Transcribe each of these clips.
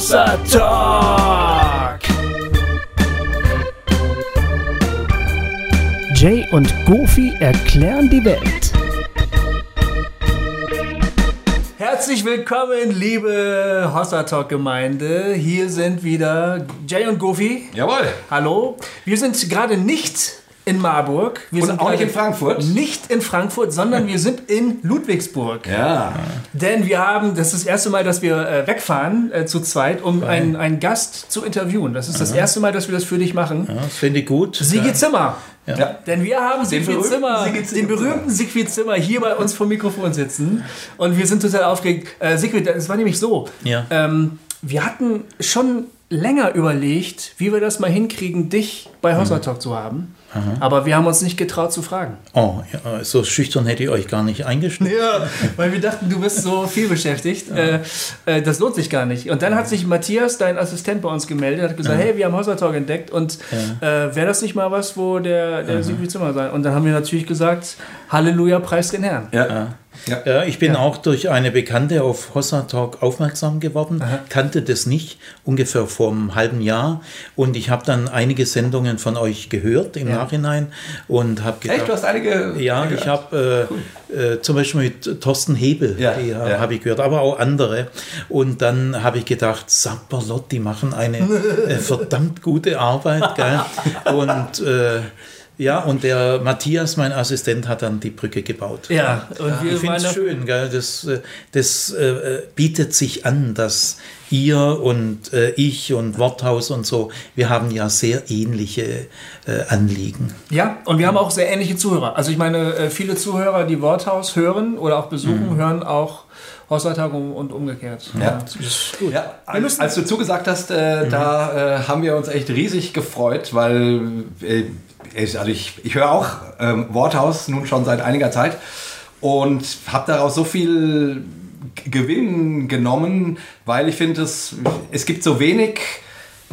Hossa Talk. Jay und Goofy erklären die Welt. Herzlich willkommen, liebe Hossa Talk Gemeinde. Hier sind wieder Jay und Goofy. Jawohl. Hallo. Wir sind gerade nicht in Marburg. Wir Und sind auch nicht in Frankfurt? Nicht in Frankfurt, sondern wir sind in Ludwigsburg. Ja. Denn wir haben, das ist das erste Mal, dass wir äh, wegfahren äh, zu zweit, um einen, einen Gast zu interviewen. Das ist das erste Mal, dass wir das für dich machen. Ja, das finde ich gut. Sigi Zimmer. Ja. Denn wir haben Siegfried berühmten Zimmer, Siegfried den berühmten Siegfried Zimmer hier bei uns vom Mikrofon sitzen. Und wir sind total aufgeregt. Äh, Siegfried, es war nämlich so. Ja. Ähm, wir hatten schon länger überlegt, wie wir das mal hinkriegen, dich bei Hossa Talk zu haben. Aber wir haben uns nicht getraut zu fragen. Oh, ja, so schüchtern hätte ich euch gar nicht eingeschnitten. Ja, weil wir dachten, du bist so viel beschäftigt. Äh, äh, das lohnt sich gar nicht. Und dann hat sich Matthias, dein Assistent bei uns gemeldet, hat gesagt, hey, wir haben Hossa Talk entdeckt und äh, wäre das nicht mal was, wo der, der Siegfried Zimmer sein? Und dann haben wir natürlich gesagt, Halleluja, preis den Herrn. Ja. Ja. Ja, ich bin auch durch eine Bekannte auf Hossa Talk aufmerksam geworden, kannte das nicht, ungefähr vor einem halben Jahr. Und ich habe dann einige Sendungen von euch gehört im Nachhinein und habe gedacht, Echt, du hast einige. Ja, gehört? ich habe äh, äh, zum Beispiel mit Thorsten Hebel, Ja, die ja. habe ich gehört, aber auch andere. Und dann habe ich gedacht, Sapperlot, die machen eine äh, verdammt gute Arbeit. Gell? Und äh, ja, und der Matthias, mein Assistent, hat dann die Brücke gebaut. Ja, und wir Ich finde es schön, gell? das, äh, das äh, bietet sich an, dass ihr und äh, ich und Worthaus und so, wir haben ja sehr ähnliche äh, Anliegen. Ja, und wir haben auch sehr ähnliche Zuhörer. Also ich meine, äh, viele Zuhörer, die Worthaus hören oder auch besuchen, hören auch Talk und umgekehrt. Ja. das ist gut. Ja, als, als du zugesagt hast, äh, da äh, haben wir uns echt riesig gefreut, weil äh, ich, also ich, ich höre auch ähm, Worthaus nun schon seit einiger Zeit und habe daraus so viel Gewinn genommen, weil ich finde, es, es gibt so wenig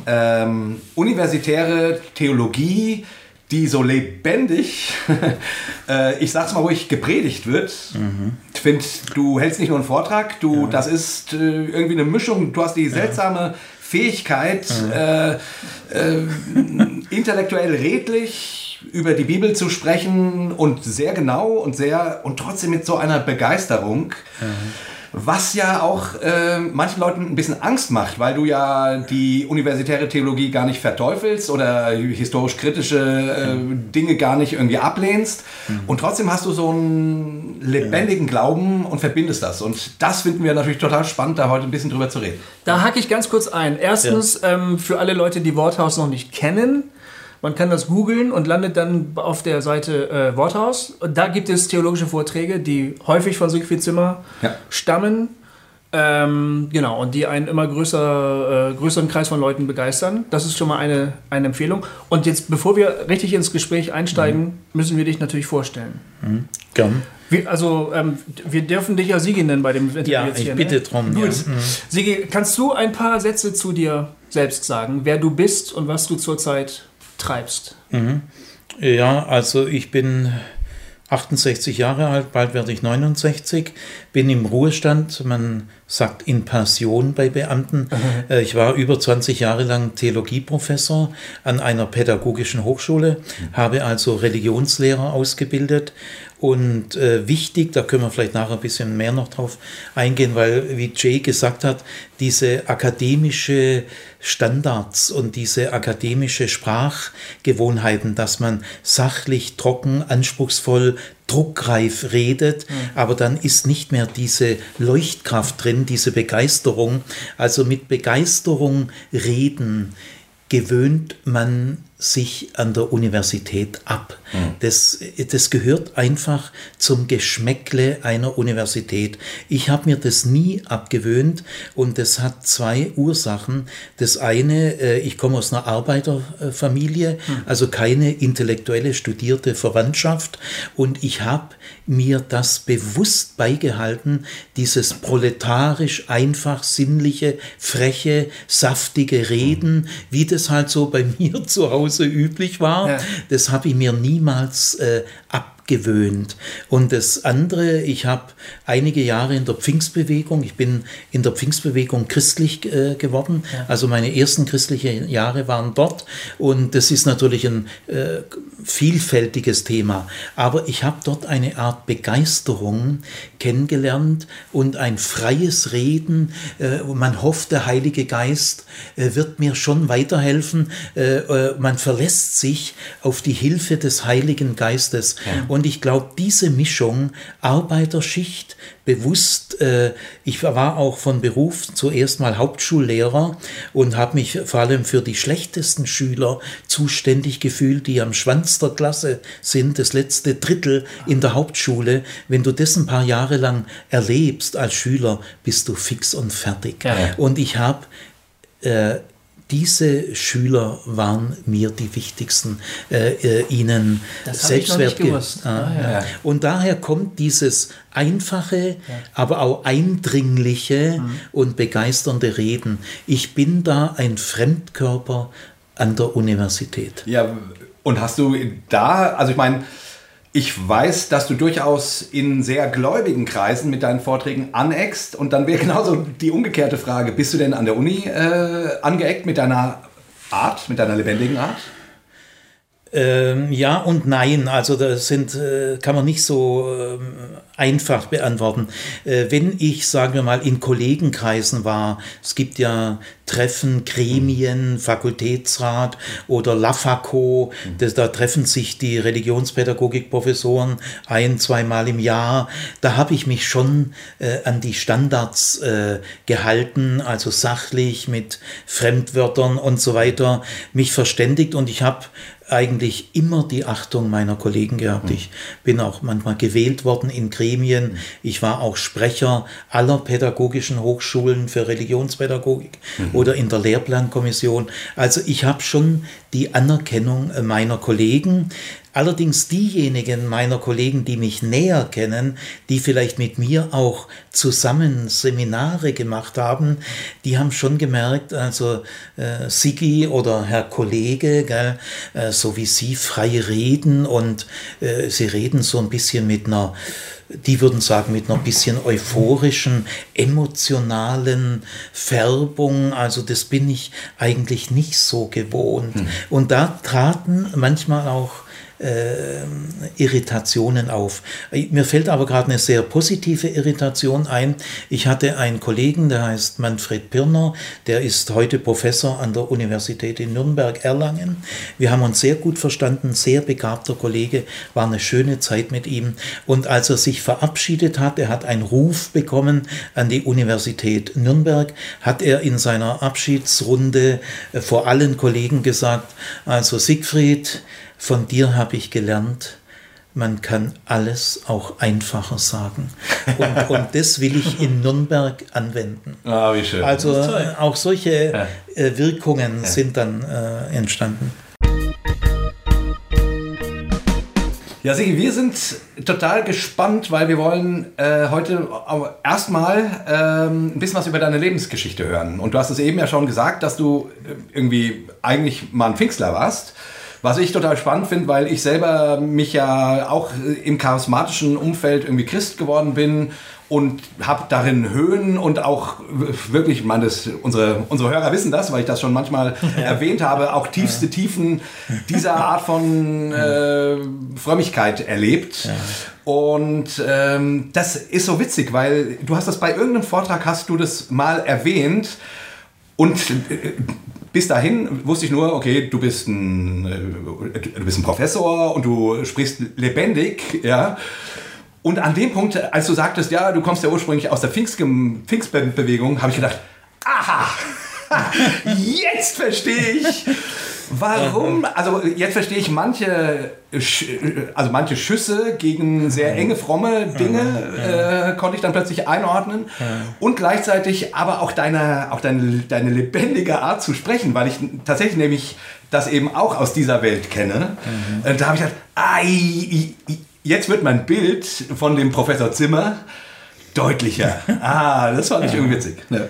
ähm, universitäre Theologie, die so lebendig, äh, ich sag's mal ruhig, gepredigt wird. Ich finde, du hältst nicht nur einen Vortrag, du, das ist äh, irgendwie eine Mischung, du hast die seltsame Fähigkeit, äh, äh, intellektuell redlich über die Bibel zu sprechen und sehr genau und sehr und trotzdem mit so einer Begeisterung. Was ja auch äh, manchen Leuten ein bisschen Angst macht, weil du ja die universitäre Theologie gar nicht verteufelst oder historisch-kritische äh, Dinge gar nicht irgendwie ablehnst. Und trotzdem hast du so einen lebendigen Glauben und verbindest das. Und das finden wir natürlich total spannend, da heute ein bisschen drüber zu reden. Da hake ich ganz kurz ein. Erstens, ähm, für alle Leute, die Worthaus noch nicht kennen, man kann das googeln und landet dann auf der Seite äh, Worthaus. Und da gibt es theologische Vorträge, die häufig von Siegfried Zimmer Ja. stammen. Ähm, genau, und die einen immer größer, äh, größeren Kreis von Leuten begeistern. Das ist schon mal eine, eine Empfehlung. Und jetzt, bevor wir richtig ins Gespräch einsteigen, müssen wir dich natürlich vorstellen. Gern. Wir, also, ähm, wir dürfen dich ja Sigi nennen bei dem Interview Ja, jetzt ich hier. bitte ne? drum. Gut. Ja. Mhm. Sigi, kannst du ein paar Sätze zu dir selbst sagen, wer du bist und was du zurzeit treibst? Ja, also ich bin 68 Jahre alt, bald werde ich 69, bin im Ruhestand, man sagt in Pension bei Beamten. Äh, Ich war über 20 Jahre lang Theologieprofessor an einer pädagogischen Hochschule, habe also Religionslehrer ausgebildet und äh, wichtig, da können wir vielleicht nachher ein bisschen mehr noch drauf eingehen, weil, wie Jay gesagt hat, diese akademische Standards und diese akademische Sprachgewohnheiten, dass man sachlich, trocken, anspruchsvoll, druckreif redet, aber dann ist nicht mehr diese Leuchtkraft drin, diese Begeisterung. Also mit Begeisterung reden gewöhnt man sich an der Universität ab. Das, das gehört einfach zum Geschmäckle einer Universität. Ich habe mir das nie abgewöhnt und das hat zwei Ursachen. Das eine, äh, ich komme aus einer Arbeiterfamilie, also keine intellektuelle studierte Verwandtschaft und ich habe mir das bewusst beigehalten, dieses proletarisch einfach sinnliche, freche, saftige Reden, wie das halt so bei mir zu Hause üblich war. Ja. Das habe ich mir niemals äh, ab abgewöhnt. Und das andere, ich habe einige Jahre in der Pfingstbewegung, ich bin in der Pfingstbewegung christlich äh, geworden, ja. also meine ersten christlichen Jahre waren dort und das ist natürlich ein äh, vielfältiges Thema, aber ich habe dort eine Art Begeisterung kennengelernt und ein freies Reden. Äh, man hofft, der Heilige Geist äh, wird mir schon weiterhelfen. Äh, äh, man verlässt sich auf die Hilfe des Heiligen Geistes. Ja. Und ich glaube, diese Mischung Arbeiterschicht, bewusst, äh, ich war auch von Beruf zuerst mal Hauptschullehrer und habe mich vor allem für die schlechtesten Schüler zuständig gefühlt, die am Schwanz der Klasse sind, das letzte Drittel in der Hauptschule. Wenn du das ein paar Jahre lang erlebst als Schüler, bist du fix und fertig. Ja. Und ich habe äh, diese Schüler waren mir die wichtigsten, äh, äh, ihnen Selbstwert. Ah, ah, ja. Und daher kommt dieses einfache, ja. aber auch eindringliche mhm. und begeisternde Reden. Ich bin da ein Fremdkörper an der Universität. Ja, und hast du da, also ich meine, ich weiß, dass du durchaus in sehr gläubigen Kreisen mit deinen Vorträgen aneckst. Und dann wäre genauso die umgekehrte Frage, bist du denn an der Uni äh, angeeckt mit deiner Art, mit deiner lebendigen Art? Ähm, ja und nein, also das sind, äh, kann man nicht so äh, einfach beantworten. Äh, wenn ich, sagen wir mal, in Kollegenkreisen war, es gibt ja Treffen, Gremien, Fakultätsrat oder LAFACO, das, da treffen sich die Religionspädagogikprofessoren ein, zweimal im Jahr. Da habe ich mich schon äh, an die Standards äh, gehalten, also sachlich mit Fremdwörtern und so weiter, mich verständigt und ich habe eigentlich immer die Achtung meiner Kollegen gehabt. Mhm. Ich bin auch manchmal gewählt worden in Gremien. Mhm. Ich war auch Sprecher aller pädagogischen Hochschulen für Religionspädagogik mhm. oder in der Lehrplankommission. Also ich habe schon die Anerkennung meiner Kollegen. Allerdings diejenigen meiner Kollegen, die mich näher kennen, die vielleicht mit mir auch zusammen Seminare gemacht haben, die haben schon gemerkt, also äh, Sigi oder Herr Kollege, gell, äh, so wie Sie frei reden und äh, Sie reden so ein bisschen mit einer die würden sagen, mit einer bisschen euphorischen, emotionalen Färbung. Also das bin ich eigentlich nicht so gewohnt. Hm. Und da traten manchmal auch äh, Irritationen auf. Mir fällt aber gerade eine sehr positive Irritation ein. Ich hatte einen Kollegen, der heißt Manfred Pirner, der ist heute Professor an der Universität in Nürnberg-Erlangen. Wir haben uns sehr gut verstanden, sehr begabter Kollege, war eine schöne Zeit mit ihm. Und als er sich verabschiedet hat, er hat einen Ruf bekommen an die Universität Nürnberg, hat er in seiner Abschiedsrunde äh, vor allen Kollegen gesagt, also Siegfried, von dir habe ich gelernt, man kann alles auch einfacher sagen. Und, und das will ich in Nürnberg anwenden. Ah, wie schön. Also auch solche. Äh, Wirkungen ja. sind dann äh, entstanden. Ja, Sigi, wir sind total gespannt, weil wir wollen äh, heute erstmal ähm, ein bisschen was über deine Lebensgeschichte hören. Und du hast es eben ja schon gesagt, dass du äh, irgendwie eigentlich mal ein Pfingstler warst. Was ich total spannend finde, weil ich selber mich ja auch im charismatischen Umfeld irgendwie Christ geworden bin und habe darin Höhen und auch wirklich, ich meine, das, unsere, unsere Hörer wissen das, weil ich das schon manchmal ja. erwähnt habe, auch tiefste Tiefen dieser Art von äh, Frömmigkeit erlebt. Ja. Und ähm, das ist so witzig, weil du hast das bei irgendeinem Vortrag, hast du das mal erwähnt und äh, bis dahin wusste ich nur, okay, du bist ein, äh, du bist ein Professor und du sprichst lebendig, ja. Und an dem Punkt, als du sagtest, ja, du kommst ja ursprünglich aus der Pfingstbewegung, habe ich gedacht, aha, jetzt verstehe ich, Warum? Also jetzt verstehe ich manche, also manche Schüsse gegen sehr enge, fromme Dinge äh, konnte ich dann plötzlich einordnen und gleichzeitig aber auch deine, auch deine, deine lebendige Art zu sprechen, weil ich tatsächlich nämlich das eben auch aus dieser Welt kenne. Mhm. Und da habe ich gedacht, jetzt wird mein Bild von dem Professor Zimmer deutlicher. Ah, das fand ich irgendwie witzig. Ja.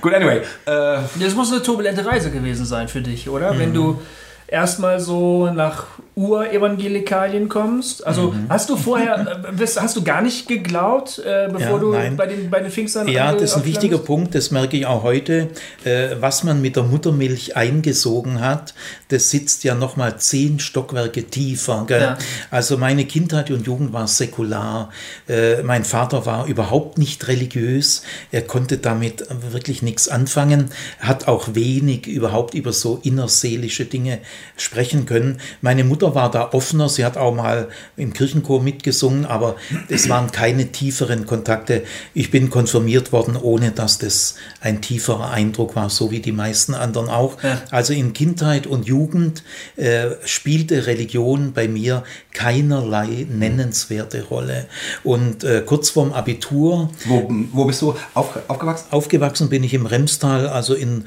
Gut, anyway. Äh, das muss eine turbulente Reise gewesen sein für dich, oder? Mhm. Wenn du erstmal so nach Urevangelikalien kommst? Also mhm. hast du vorher, äh, hast du gar nicht geglaubt, äh, bevor ja, du nein. bei den, bei den Pfingstern Ja, das ist ein wichtiger Punkt, das merke ich auch heute. Äh, was man mit der Muttermilch eingesogen hat, das sitzt ja nochmal zehn Stockwerke tiefer. Ja. Also meine Kindheit und Jugend war säkular. Äh, mein Vater war überhaupt nicht religiös. Er konnte damit wirklich nichts anfangen, hat auch wenig überhaupt über so innerseelische Dinge sprechen können. Meine Mutter war da offener, sie hat auch mal im Kirchenchor mitgesungen, aber es waren keine tieferen Kontakte. Ich bin konfirmiert worden, ohne dass das ein tieferer Eindruck war, so wie die meisten anderen auch. Ja. Also in Kindheit und Jugend äh, spielte Religion bei mir keinerlei nennenswerte Rolle. Und äh, kurz vorm Abitur. Wo, wo bist du auf, aufgewachsen? Aufgewachsen bin ich im Remstal, also in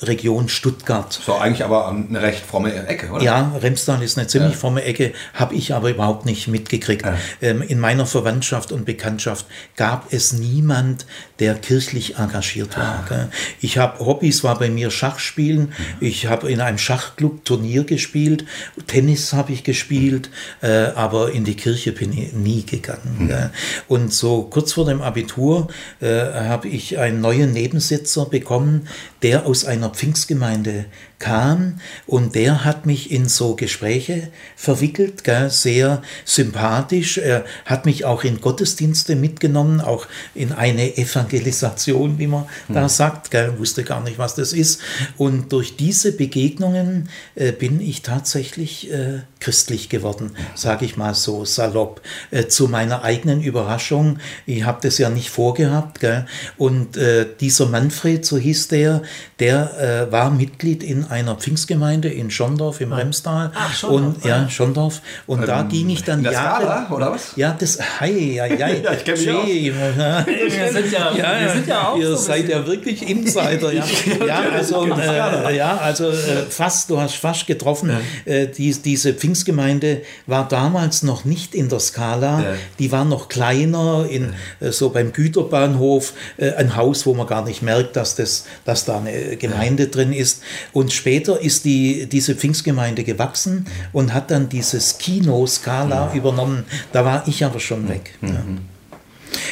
Region Stuttgart. So eigentlich aber eine recht fromme Ecke, oder? Ja, Remstal ist eine ziemlich ja. fromme Ecke, habe ich aber überhaupt nicht mitgekriegt. Ja. Ähm, in meiner Verwandtschaft und Bekanntschaft gab es niemand, der kirchlich engagiert war. Ah. Ich habe Hobbys, war bei mir Schachspielen. Mhm. Ich habe in einem Schachclub Turnier gespielt. Tennis habe ich gespielt, äh, aber in die Kirche bin ich nie gegangen. Mhm. Und so kurz vor dem Abitur äh, habe ich einen neuen Nebensitzer bekommen, der aus einer Pfingstgemeinde kam und der hat mich in so Gespräche verwickelt, gell, sehr sympathisch. Er hat mich auch in Gottesdienste mitgenommen, auch in eine Evangelisation, wie man hm. da sagt. Gell, wusste gar nicht, was das ist. Und durch diese Begegnungen äh, bin ich tatsächlich äh, christlich geworden, sage ich mal so salopp. Äh, zu meiner eigenen Überraschung, ich habe das ja nicht vorgehabt. Gell, und äh, dieser Manfred, so hieß der, der äh, war Mitglied in einer Pfingstgemeinde in Schondorf im ah. Remstal. Ach, Schondorf. Und, ja, Schondorf. Und ähm, da ging ich dann Jahre. Skala, oder was? Ja, das. Hei, hei, hei. ja, ich kenne mich aus. Wir sind ja, ja, wir sind ja auch Ihr so seid ja wirklich Insider. Ja, ja also, äh, ja, also äh, fast, du hast fast getroffen. Ja. Äh, die, diese Pfingstgemeinde war damals noch nicht in der Skala. Ja. Die war noch kleiner, in, äh, so beim Güterbahnhof. Äh, ein Haus, wo man gar nicht merkt, dass, das, dass da eine Gemeinde drin ist. Und später ist die, diese Pfingstgemeinde gewachsen und hat dann dieses Kino Scala übernommen. Da war ich aber schon weg. Mhm. Ja.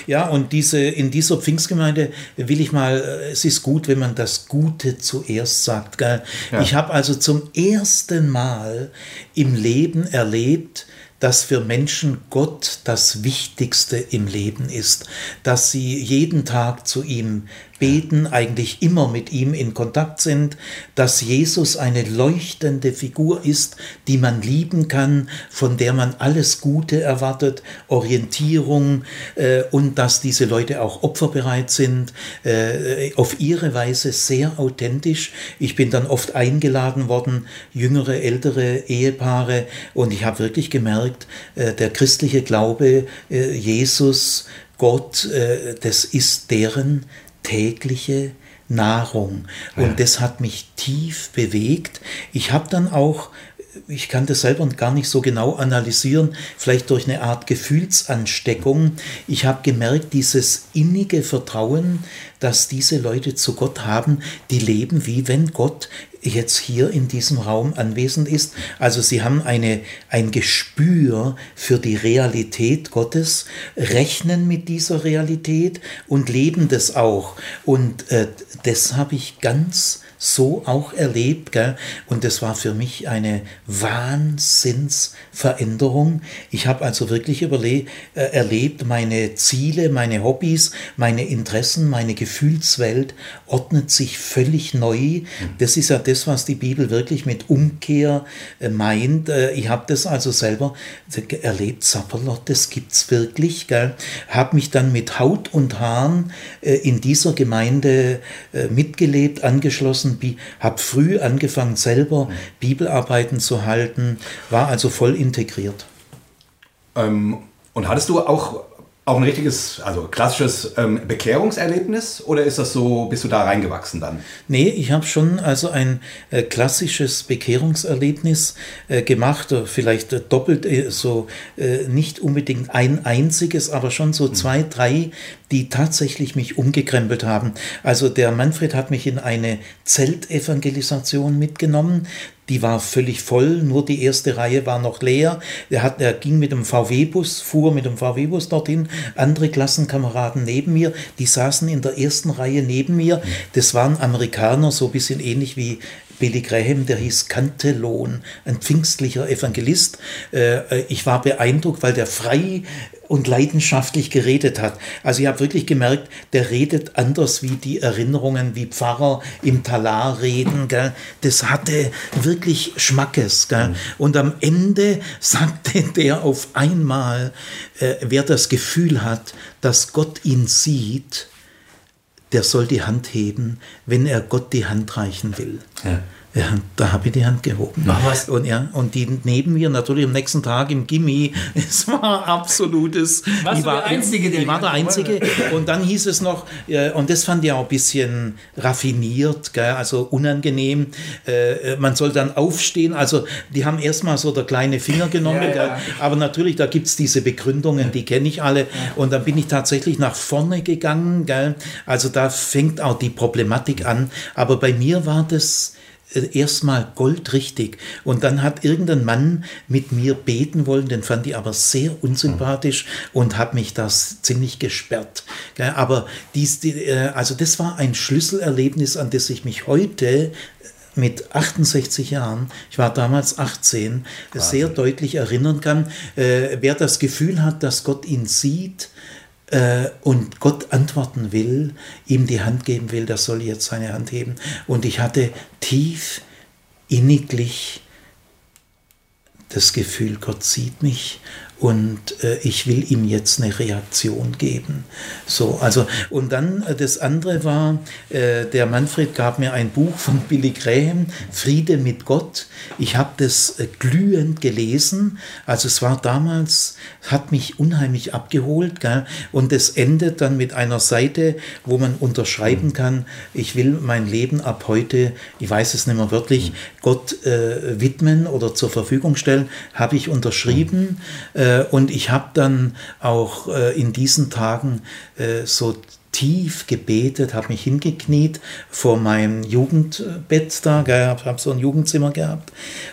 Ja, und diese, in dieser Pfingstgemeinde will ich mal, äh, es ist gut, wenn man das Gute zuerst sagt. Ja. Ich habe also zum ersten Mal im Leben erlebt, dass für Menschen Gott das Wichtigste im Leben ist, dass sie jeden Tag zu ihm beten, eigentlich immer mit ihm in Kontakt sind, dass Jesus eine leuchtende Figur ist, die man lieben kann, von der man alles Gute erwartet, Orientierung äh, und dass diese Leute auch opferbereit sind, äh, auf ihre Weise sehr authentisch. Ich bin dann oft eingeladen worden, jüngere, ältere Ehepaare und ich habe wirklich gemerkt, äh, der christliche Glaube, äh, Jesus, Gott, äh, das ist deren tägliche Nahrung. Und ja. das hat mich tief bewegt. Ich habe dann auch ich kann das selber gar nicht so genau analysieren, vielleicht durch eine Art Gefühlsansteckung. Ich habe gemerkt, dieses innige Vertrauen, das diese Leute zu Gott haben, die leben wie wenn Gott jetzt hier in diesem Raum anwesend ist. Also sie haben eine, ein Gespür für die Realität Gottes, rechnen mit dieser Realität und leben das auch. Und äh, das habe ich ganz so auch erlebt. Gell? Und das war für mich eine Wahnsinnsveränderung. Ich habe also wirklich überle äh, erlebt, meine Ziele, meine Hobbys, meine Interessen, meine Gefühlswelt ordnet sich völlig neu. Mhm. Das ist ja das, was die Bibel wirklich mit Umkehr äh, meint. Äh, ich habe das also selber erlebt, Sapperlot, das gibt es wirklich. Habe mich dann mit Haut und Haaren äh, in dieser Gemeinde äh, mitgelebt, angeschlossen lassen, habe früh angefangen, selber Bibelarbeiten zu halten, war also voll integriert. Ähm, und hattest du auch auch ein richtiges, also klassisches ähm, Bekehrungserlebnis oder ist das so, bist du da reingewachsen dann? Nee, ich habe schon also ein äh, klassisches Bekehrungserlebnis äh, gemacht, vielleicht äh, doppelt äh, so, äh, nicht unbedingt ein einziges, aber schon so mhm. zwei, drei, die tatsächlich mich umgekrempelt haben. Also der Manfred hat mich in eine Zeltevangelisation mitgenommen die war völlig voll, nur die erste Reihe war noch leer. Er, hat, er ging mit dem VW-Bus, fuhr mit dem VW-Bus dorthin, andere Klassenkameraden neben mir, die saßen in der ersten Reihe neben mir. Das waren Amerikaner, so ein bisschen ähnlich wie Billy Graham, der hieß Cantelon, ein pfingstlicher Evangelist. Äh, ich war beeindruckt, weil der frei und leidenschaftlich geredet hat. Also ich habe wirklich gemerkt, der redet anders wie die Erinnerungen, wie Pfarrer im Talar reden. Gell? Das hatte wirklich Schmackes. Gell? Mhm. Und am Ende sagte der auf einmal, äh, wer das Gefühl hat, dass Gott ihn sieht, der soll die Hand heben, wenn er Gott die Hand reichen will. Ja. Ja, da habe ich die Hand gehoben. Was? Und, ja, und die neben mir natürlich am nächsten Tag im Gimmi. Es war absolutes. Warst ich war der Einzige, der. Ich war der Einzige. Und dann hieß es noch, äh, und das fand ich auch ein bisschen raffiniert, gell, also unangenehm. Äh, man soll dann aufstehen. Also, die haben erstmal so der kleine Finger genommen. ja, ja. Aber natürlich, da gibt es diese Begründungen, die kenne ich alle. Und dann bin ich tatsächlich nach vorne gegangen. Gell. Also, da fängt auch die Problematik an. Aber bei mir war das äh, erstmal goldrichtig. Und dann hat irgendein Mann mit mir beten wollen, den fand ich aber sehr unsympathisch und hat mich das ziemlich gesperrt. Aber dies, äh, also das war ein Schlüsselerlebnis, an das ich mich heute äh, mit 68 Jahren, ich war damals 18, Wahnsinn. sehr deutlich erinnern kann. wer das Gefühl hat, dass Gott ihn sieht, äh, und Gott antworten will, ihm die Hand geben will, der soll jetzt seine Hand heben. Und ich hatte tief, inniglich das Gefühl, Gott sieht mich und äh, ich will ihm jetzt eine Reaktion geben. So, also, und dann äh, das andere war, äh, der Manfred gab mir ein Buch von Billy Graham, Friede mit Gott. Ich habe das äh, glühend gelesen. Also es war damals, hat mich unheimlich abgeholt. Gell? Und es endet dann mit einer Seite, wo man unterschreiben kann, ich will mein Leben ab heute, ich weiß es nicht mehr wörtlich, Gott äh, widmen oder zur Verfügung stellen, habe ich unterschrieben. Äh, äh, und ich habe dann auch äh, in diesen Tagen äh, so tief gebetet, habe mich hingekniet vor meinem Jugendbett da, habe hab so ein Jugendzimmer gehabt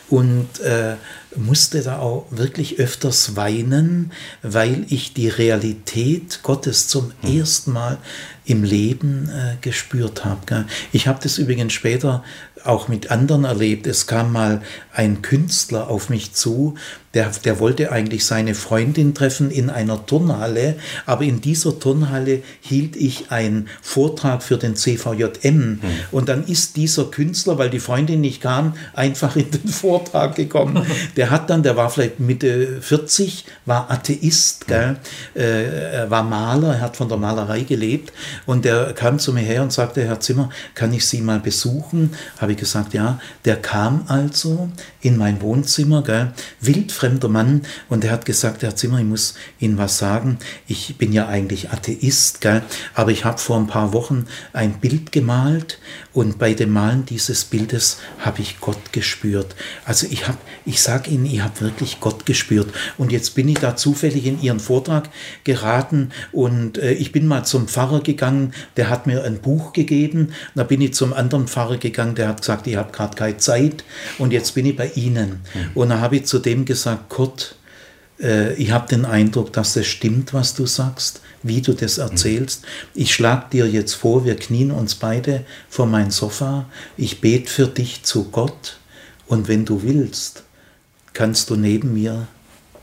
und äh, musste da auch wirklich öfters weinen, weil ich die Realität Gottes zum mhm. ersten Mal im Leben äh, gespürt habe. Ich habe das übrigens später auch mit anderen erlebt. Es kam mal ein Künstler auf mich zu, der, der wollte eigentlich seine Freundin treffen in einer Turnhalle, aber in dieser Turnhalle hielt ich einen Vortrag für den CVJM. Mhm. Und dann ist dieser Künstler, weil die Freundin nicht kam, einfach in den Vortrag gekommen. Der hat dann, der war vielleicht Mitte 40, war Atheist, gell? Äh, er war Maler, er hat von der Malerei gelebt und der kam zu mir her und sagte, Herr Zimmer, kann ich Sie mal besuchen? Habe ich gesagt, ja. Der kam also in mein Wohnzimmer, gell? wildfremder Mann, und er hat gesagt, Herr Zimmer, ich muss Ihnen was sagen. Ich bin ja eigentlich Atheist, gell? aber ich habe vor ein paar Wochen ein Bild gemalt und bei dem Malen dieses Bildes habe ich Gott gespürt. Also ich habe, ich sage Ihnen, ich habe wirklich Gott gespürt. Und jetzt bin ich da zufällig in Ihren Vortrag geraten und äh, ich bin mal zum Pfarrer gegangen, der hat mir ein Buch gegeben. Da bin ich zum anderen Pfarrer gegangen, der hat gesagt, ich habe gerade keine Zeit und jetzt bin ich bei Ihnen. Mhm. Und da habe ich zu dem gesagt, Kurt, äh, ich habe den Eindruck, dass es stimmt, was du sagst wie du das erzählst. Ich schlage dir jetzt vor, wir knien uns beide vor mein Sofa, ich bete für dich zu Gott und wenn du willst, kannst du neben mir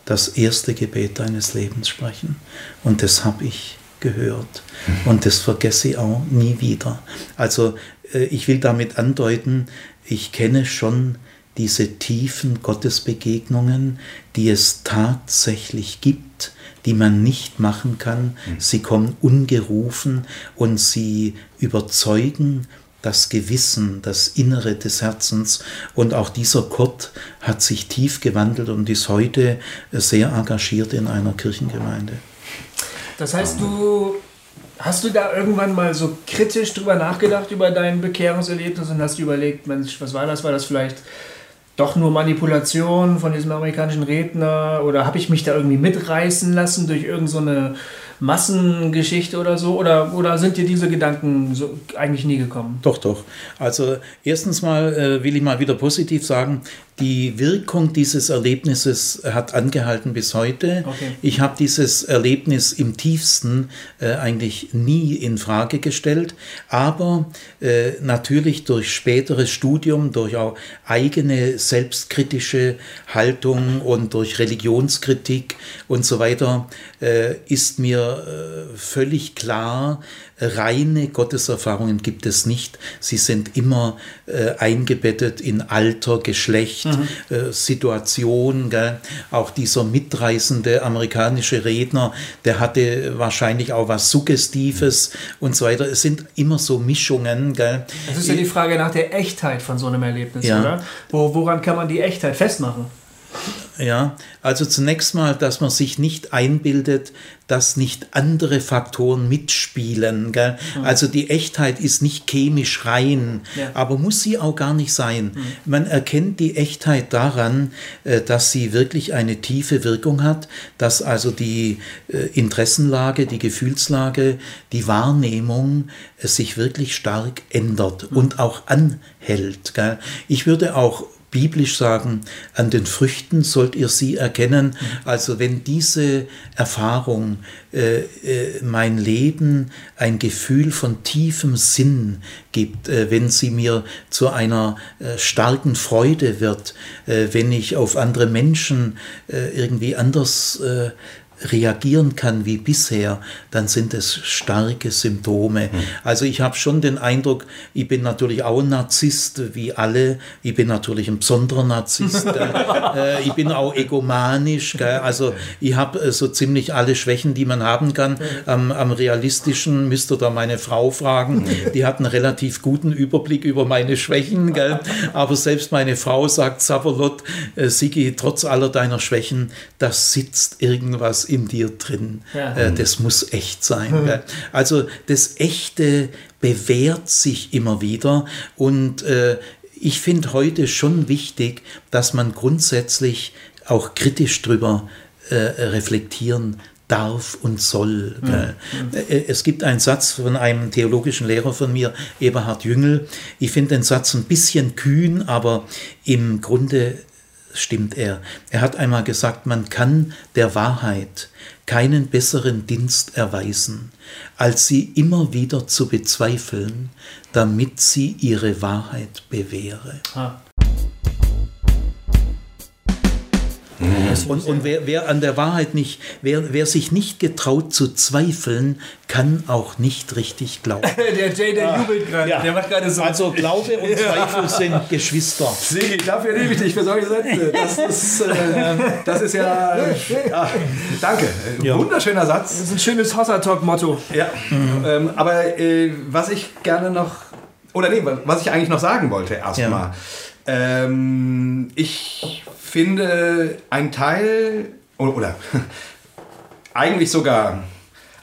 das erste Gebet deines Lebens sprechen. Und das habe ich gehört. Und das vergesse ich auch nie wieder. Also äh, ich will damit andeuten, ich kenne schon diese tiefen Gottesbegegnungen, die es tatsächlich gibt die man nicht machen kann. Mhm. Sie kommen ungerufen und sie überzeugen das Gewissen, das Innere des Herzens. Und auch dieser Kurt hat sich tief gewandelt und ist heute sehr engagiert in einer Kirchengemeinde. Das heißt, du hast du da irgendwann mal so kritisch drüber nachgedacht über dein Bekehrungserlebnis und hast überlegt, Mensch, was war das? War das vielleicht doch nur Manipulation von diesem amerikanischen Redner oder habe ich mich da irgendwie mitreißen lassen durch irgendeine so Massengeschichte oder so? Oder, oder sind dir diese Gedanken so eigentlich nie gekommen? Doch, doch. Also erstens mal äh, will ich mal wieder positiv sagen, die Wirkung dieses Erlebnisses hat angehalten bis heute. Okay. Ich habe dieses Erlebnis im tiefsten äh, eigentlich nie in Frage gestellt, aber äh, natürlich durch späteres Studium, durch auch eigene selbstkritische Haltung und durch Religionskritik und so weiter äh, ist mir äh, völlig klar, reine Gotteserfahrungen gibt es nicht. Sie sind immer äh, eingebettet in Alter, Geschlecht, mhm. äh, Situation. Gell? Auch dieser mitreißende amerikanische Redner, der hatte wahrscheinlich auch was Suggestives und so weiter. Es sind immer so Mischungen. Gell? Das ist ja die Frage nach der Echtheit von so einem Erlebnis, ja. oder? Wo, woran kann man die Echtheit festmachen? Ja, also zunächst mal, dass man sich nicht einbildet, dass nicht andere Faktoren mitspielen. Gell? Mhm. Also die Echtheit ist nicht chemisch rein, ja. aber muss sie auch gar nicht sein. Mhm. Man erkennt die Echtheit daran, äh, dass sie wirklich eine tiefe Wirkung hat, dass also die äh, Interessenlage, die Gefühlslage, die Wahrnehmung äh, sich wirklich stark ändert mhm. und auch anhält. Gell? Ich würde auch biblisch sagen, an den Früchten sollt ihr sie erkennen. Also wenn diese Erfahrung äh, äh, mein Leben ein Gefühl von tiefem Sinn gibt, äh, wenn sie mir zu einer äh, starken Freude wird, äh, wenn ich auf andere Menschen äh, irgendwie anders reagieren kann wie bisher, dann sind es starke Symptome. Mhm. Also ich habe schon den Eindruck, ich bin natürlich auch ein Narzisst wie alle. Ich bin natürlich ein besonderer Narzisst. äh, ich bin auch egomanisch. Gell? Also ich habe äh, so ziemlich alle Schwächen, die man haben kann. Am, am realistischen müsst ihr da meine Frau fragen. Die hat einen relativ guten Überblick über meine Schwächen. Gell? Aber selbst meine Frau sagt, Savalot, äh, Sigi, trotz aller deiner Schwächen, da sitzt irgendwas in dir drin. Ja. Äh, das muss echt sein. Mhm. Also das Echte bewährt sich immer wieder und äh, ich finde heute schon wichtig, dass man grundsätzlich auch kritisch drüber äh, reflektieren darf und soll. Mhm. Äh, es gibt einen Satz von einem theologischen Lehrer von mir, Eberhard Jüngel. Ich finde den Satz ein bisschen kühn, aber im Grunde stimmt er. Er hat einmal gesagt, man kann der Wahrheit keinen besseren Dienst erweisen, als sie immer wieder zu bezweifeln, damit sie ihre Wahrheit bewähre. Ah. Und, und wer, wer, an der Wahrheit nicht, wer, wer sich nicht getraut zu zweifeln, kann auch nicht richtig glauben. der Jay, der ah, jubelt gerade. Ja. Der macht gerade so. Also Glaube und Zweifel sind Geschwister. Sigi, dafür liebe ich dich für solche Sätze. Das ist, äh, das ist ja, ja. Danke. Ja. Wunderschöner Satz. Das ist ein schönes Hossa-Talk-Motto. Ja. Mhm. Ähm, aber äh, was ich gerne noch, oder nee, was ich eigentlich noch sagen wollte erstmal. Ja. Ähm, ich finde, ein Teil oder, oder eigentlich sogar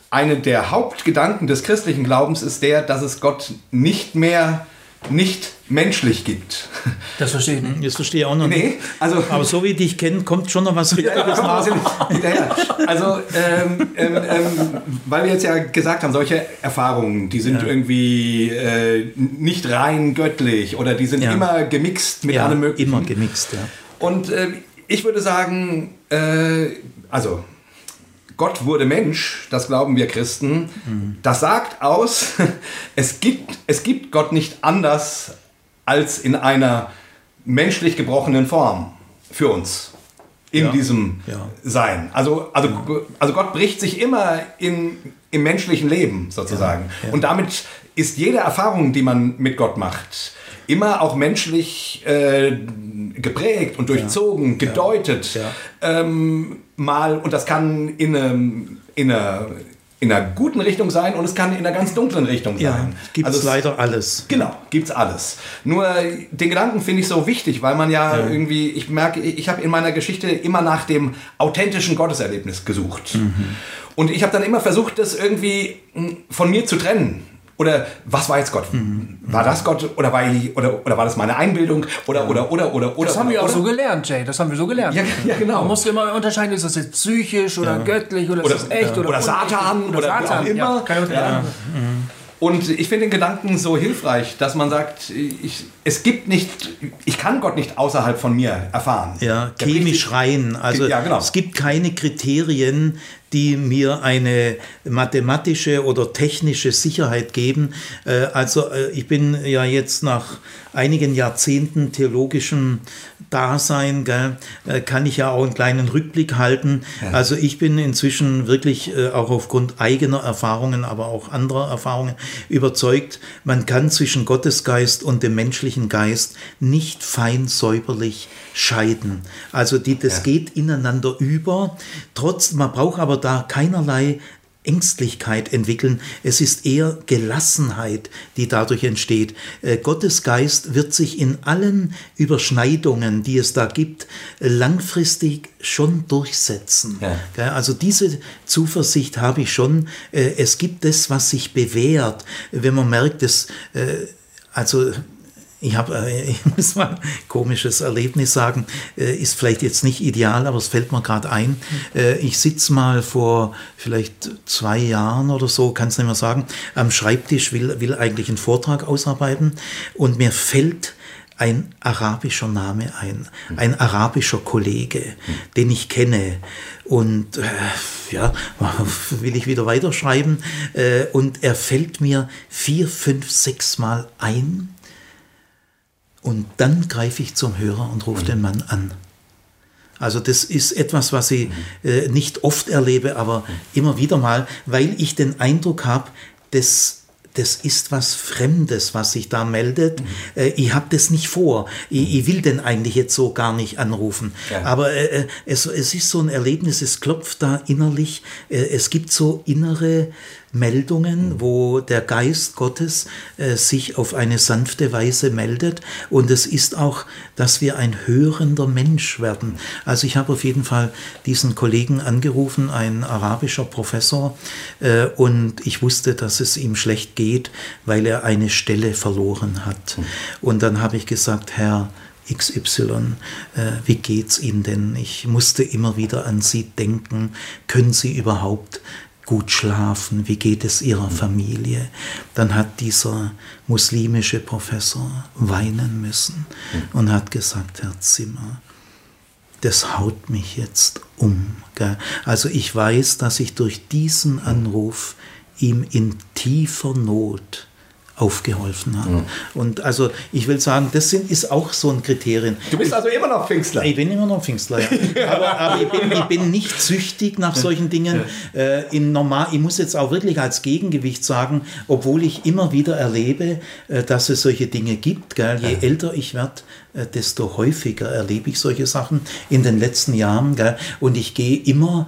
eine der Hauptgedanken des christlichen Glaubens ist der, dass es Gott nicht mehr nicht menschlich gibt. Das verstehe ich nicht. Das verstehe ich auch noch nee, also, Aber so wie dich kennen, kommt schon noch was Richtiges. Ja, also, ähm, ähm, ähm, weil wir jetzt ja gesagt haben, solche Erfahrungen, die sind ja. irgendwie äh, nicht rein göttlich oder die sind ja. immer gemixt mit allem Möglichen. immer gemixt, ja. Und äh, ich würde sagen, äh, also Gott wurde Mensch, das glauben wir Christen. Mhm. Das sagt aus, es gibt, es gibt Gott nicht anders als in einer menschlich gebrochenen Form für uns in ja. diesem ja. Sein. Also, also, also Gott bricht sich immer in, im menschlichen Leben sozusagen. Ja. Und damit ist jede Erfahrung, die man mit Gott macht, immer auch menschlich äh, geprägt und durchzogen, ja. gedeutet. Ja. Ähm, mal, und das kann in, einem, in einer in einer guten Richtung sein und es kann in einer ganz dunklen Richtung sein. Ja, gibt also es leider alles. Genau, gibt es alles. Nur den Gedanken finde ich so wichtig, weil man ja, ja. irgendwie, ich merke, ich habe in meiner Geschichte immer nach dem authentischen Gotteserlebnis gesucht. Mhm. Und ich habe dann immer versucht, das irgendwie hm, von mir zu trennen Oder was war jetzt Gott? Mhm. War das Gott oder war, ich, oder, oder war das meine Einbildung? Oder, oder, oder, oder, oder. Das haben oder, wir auch oder? so gelernt, Jay. Das haben wir so gelernt. Ja, ja, genau. Man muss immer unterscheiden, ist das jetzt psychisch oder göttlich oder, Oder- ist das echt oder, Oder Satan oder, Satan. auch immer. Ja. Und ich finde den Gedanken so hilfreich, dass man sagt, ich, es gibt nicht, ich kann Gott nicht außerhalb von mir erfahren. Ja, chemisch rein. Also Ja, genau. es gibt keine Kriterien, die mir eine mathematische oder technische Sicherheit geben. Äh, Also äh, ich bin ja jetzt nach einigen Jahrzehnten theologischem Dasein, gell, äh, kann ich ja auch einen kleinen Rückblick halten. Also ich bin inzwischen wirklich äh, auch aufgrund eigener Erfahrungen, aber auch anderer Erfahrungen überzeugt, man kann zwischen Gottesgeist und dem menschlichen Geist nicht fein säuberlich scheiden. Also die, das geht ineinander über. Trotz, man braucht aber da keinerlei Ängstlichkeit entwickeln. Es ist eher Gelassenheit, die dadurch entsteht. Äh, Gottes Geist wird sich in allen Überschneidungen, die es da gibt, langfristig schon durchsetzen. Ja. Also diese Zuversicht habe ich schon. Äh, Es gibt das, was sich bewährt. Wenn man merkt, dass, äh, also ich habe, äh, ich muss mal ein komisches Erlebnis sagen, äh, ist vielleicht jetzt nicht ideal, aber es fällt mir gerade ein. Äh, Ich sitze mal vor vielleicht zwei Jahren oder so, kann es nicht mehr sagen, am Schreibtisch, will, will eigentlich einen Vortrag ausarbeiten und mir fällt ein arabischer Name ein, ein arabischer Kollege, den ich kenne. Und äh, ja, will ich wieder weiterschreiben. Äh, und er fällt mir vier, fünf, sechs Mal ein. Und dann greife ich zum Hörer und rufe den Mann an. Also das ist etwas, was ich äh, nicht oft erlebe, aber immer wieder mal, weil ich den Eindruck habe, das, das ist was Fremdes, was sich da meldet. Äh, ich habe das nicht vor. Ich, ich will den eigentlich jetzt so gar nicht anrufen. Ja. Aber äh, äh, es, es ist so ein Erlebnis, es klopft da innerlich. Äh, es gibt so innere Meldungen, wo der Geist Gottes äh, sich auf eine sanfte Weise meldet. Und es ist auch, dass wir ein hörender Mensch werden. Also ich habe auf jeden Fall diesen Kollegen angerufen, ein arabischer Professor, äh, und ich wusste, dass es ihm schlecht geht, weil er eine Stelle verloren hat. Und dann habe ich gesagt, Herr, XY, äh, wie geht's Ihnen denn? Ich musste immer wieder an Sie denken. Können Sie überhaupt gut schlafen? Wie geht es Ihrer Familie? Dann hat dieser muslimische Professor weinen müssen und hat gesagt, Herr Zimmer, das haut mich jetzt um. Also ich weiß, dass ich durch diesen Anruf ihm in tiefer Not aufgeholfen habe. Und also ich will sagen, das sind, ist auch so ein Kriterium. Du bist also immer noch Pfingstler. Ich bin immer noch Pfingstler, ja. aber, aber ich, bin, ich bin nicht süchtig nach solchen Dingen. Äh, in normal, ich muss jetzt auch wirklich als Gegengewicht sagen, obwohl ich immer wieder erlebe, äh, dass es solche Dinge gibt. Gell? Je älter ich werde, äh, desto häufiger erlebe ich solche Sachen in den letzten Jahren. Gell? Und ich gehe immer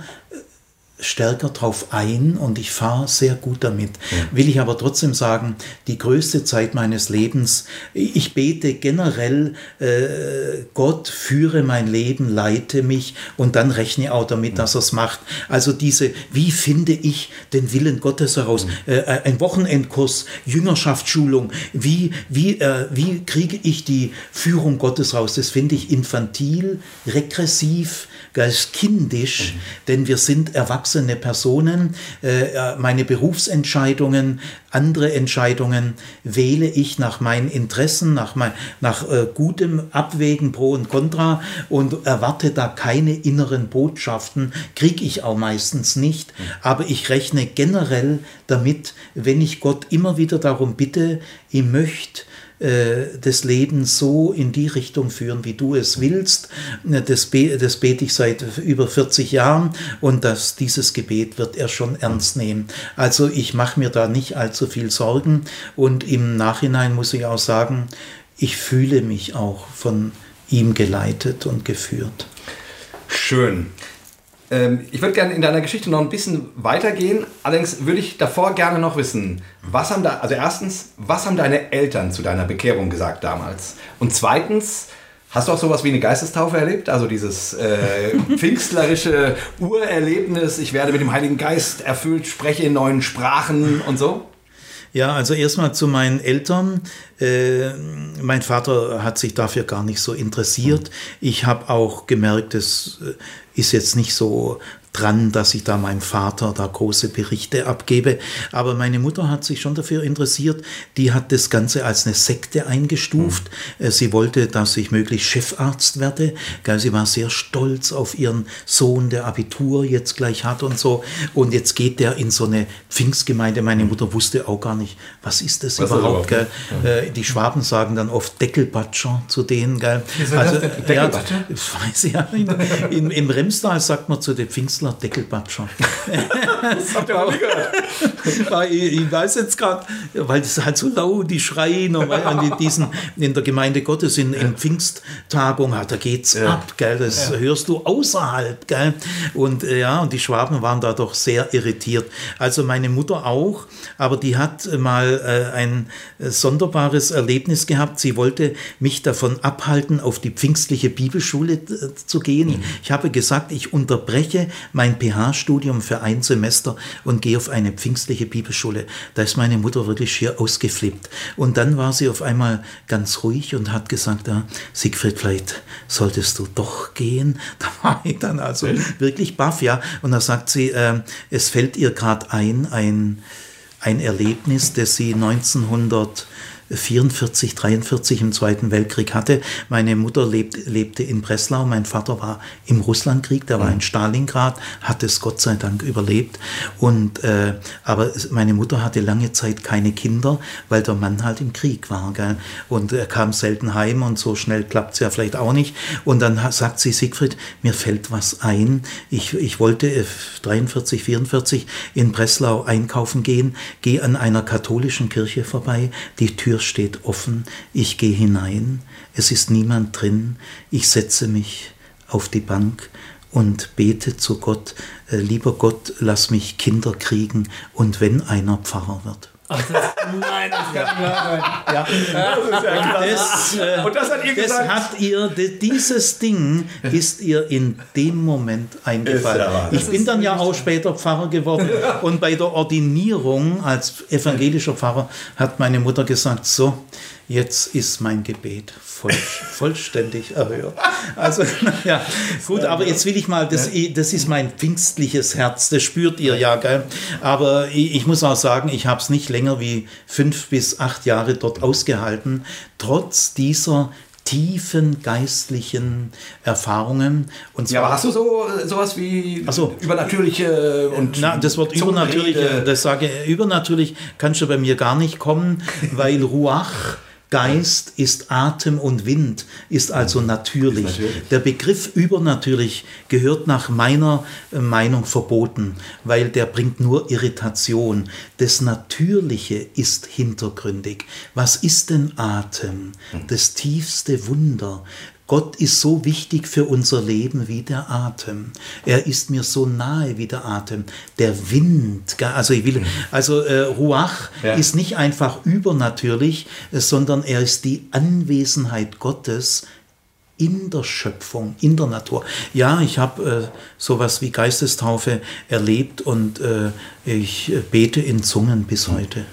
stärker drauf ein und ich fahre sehr gut damit. Will ich aber trotzdem sagen, die größte Zeit meines Lebens, ich bete generell, äh, Gott führe mein Leben, leite mich und dann rechne auch damit, dass er es macht. Also diese, wie finde ich den Willen Gottes heraus? Äh, ein Wochenendkurs, Jüngerschaftsschulung, wie, wie, äh, wie kriege ich die Führung Gottes raus? Das finde ich infantil, regressiv, ganz kindisch, denn wir sind erwachsene Personen. Äh, meine Berufsentscheidungen, andere Entscheidungen wähle ich nach meinen Interessen, nach, mein, nach äh, gutem Abwägen pro und contra und erwarte da keine inneren Botschaften, kriege ich auch meistens nicht. Aber ich rechne generell damit, wenn ich Gott immer wieder darum bitte, ich möchte äh, des Lebens so in die Richtung führen, wie du es willst. Äh, Das, das bete ich seit über 40 Jahren und das, dieses Gebet wird er schon ernst nehmen. Also ich mache mir da nicht allzu viel Sorgen und im Nachhinein muss ich auch sagen, ich fühle mich auch von ihm geleitet und geführt. Schön. Ähm, ich würde gerne in deiner Geschichte noch ein bisschen weitergehen. Allerdings würde ich davor gerne noch wissen, was haben da, also erstens, was haben deine Eltern zu deiner Bekehrung gesagt damals? Und zweitens, hast du auch sowas wie eine Geistestaufe erlebt? Also dieses äh, pfingstlerische Urerlebnis, ich werde mit dem Heiligen Geist erfüllt, spreche in neuen Sprachen und so? Ja, also erstmal zu meinen Eltern. Äh, mein Vater hat sich dafür gar nicht so interessiert. Ich habe auch gemerkt, es äh, ist jetzt nicht so dran, dass ich da meinem Vater da große Berichte abgebe. Aber meine Mutter hat sich schon dafür interessiert. Die hat das Ganze als eine Sekte eingestuft. Mhm. Sie wollte, dass ich möglichst Chefarzt werde. Sie war sehr stolz auf ihren Sohn, der Abitur jetzt gleich hat und so. Und jetzt geht der in so eine Pfingstgemeinde. Meine Mutter wusste auch gar nicht, was ist das was überhaupt. Gell? Ja. Die Schwaben sagen dann oft Deckelbatscher zu denen. Gell? Also, Deckelbatscher? Ja, weiß ich ja. In, Im Remstal sagt man zu den Pfingst Künstler Deckelbatscher. das habt ihr noch nie gehört. ich, ich weiß jetzt gerade, weil das halt so laut, die schreien und an diesen, in der Gemeinde Gottes in, in Pfingsttagung, da geht's ja. ab, gell? das ja. hörst du außerhalb. Gell? Und äh, ja, und die Schwaben waren da doch sehr irritiert. Also meine Mutter auch, aber die hat mal äh, ein äh, sonderbares Erlebnis gehabt. Sie wollte mich davon abhalten, auf die pfingstliche Bibelschule äh, zu gehen. Mhm. Ich habe gesagt, ich unterbreche mein PH-Studium für ein Semester und gehe auf eine pfingstliche Bibelschule. Da ist meine Mutter wirklich schier ausgeflippt. Und dann war sie auf einmal ganz ruhig und hat gesagt, ja, Siegfried, vielleicht solltest du doch gehen. Da war ich dann also wirklich baff, ja. Und da sagt sie, äh, es fällt ihr gerade ein, ein, ein Erlebnis, das sie 1900 44, 43 im Zweiten Weltkrieg hatte. Meine Mutter lebt, lebte in Breslau, mein Vater war im Russlandkrieg, der war mhm. in Stalingrad, hat es Gott sei Dank überlebt. Und, äh, aber meine Mutter hatte lange Zeit keine Kinder, weil der Mann halt im Krieg war. Gell? Und er kam selten heim und so schnell klappt es ja vielleicht auch nicht. Und dann sagt sie, Siegfried, mir fällt was ein. Ich, ich wollte 43, 44 in Breslau einkaufen gehen, gehe an einer katholischen Kirche vorbei, die Tür Tür steht offen, ich gehe hinein, es ist niemand drin, ich setze mich auf die Bank und bete zu Gott, äh, lieber Gott, lass mich Kinder kriegen und wenn einer Pfarrer wird. Ach, das, nein, das kann nicht sein. Ja. Das ja das, äh, und das hat ihr gesagt. Das hat ihr, dieses Ding ist ihr in dem Moment eingefallen. Ja ich bin dann ja auch später Pfarrer geworden und bei der Ordinierung als evangelischer Pfarrer hat meine Mutter gesagt, so, jetzt ist mein Gebet voll, vollständig erhört. Also, ja, gut, aber jetzt will ich mal, das, das ist mein pfingstliches Herz, das spürt ihr ja, gell? Aber ich, ich muss auch sagen, ich habe es nicht länger wie fünf bis acht Jahre dort ausgehalten, trotz dieser tiefen geistlichen Erfahrungen. Und zwar, ja, aber hast du so sowas wie so, übernatürliche und na, das Wort übernatürlich, das sage übernatürlich kannst du bei mir gar nicht kommen, weil Ruach Geist ist Atem und Wind, ist also natürlich. Ist natürlich. Der Begriff übernatürlich gehört nach meiner äh, Meinung verboten, weil der bringt nur Irritation. Das Natürliche ist hintergründig. Was ist denn Atem? Hm. Das tiefste Wunder. Gott ist so wichtig für unser Leben wie der Atem. Er ist mir so nahe wie der Atem. Der Wind, also ich will, also äh, Ruach ja. ist nicht einfach übernatürlich, sondern er ist die Anwesenheit Gottes in der Schöpfung, in der Natur. Ja, ich habe äh, sowas wie Geistestaufe erlebt und äh, ich bete in Zungen bis heute.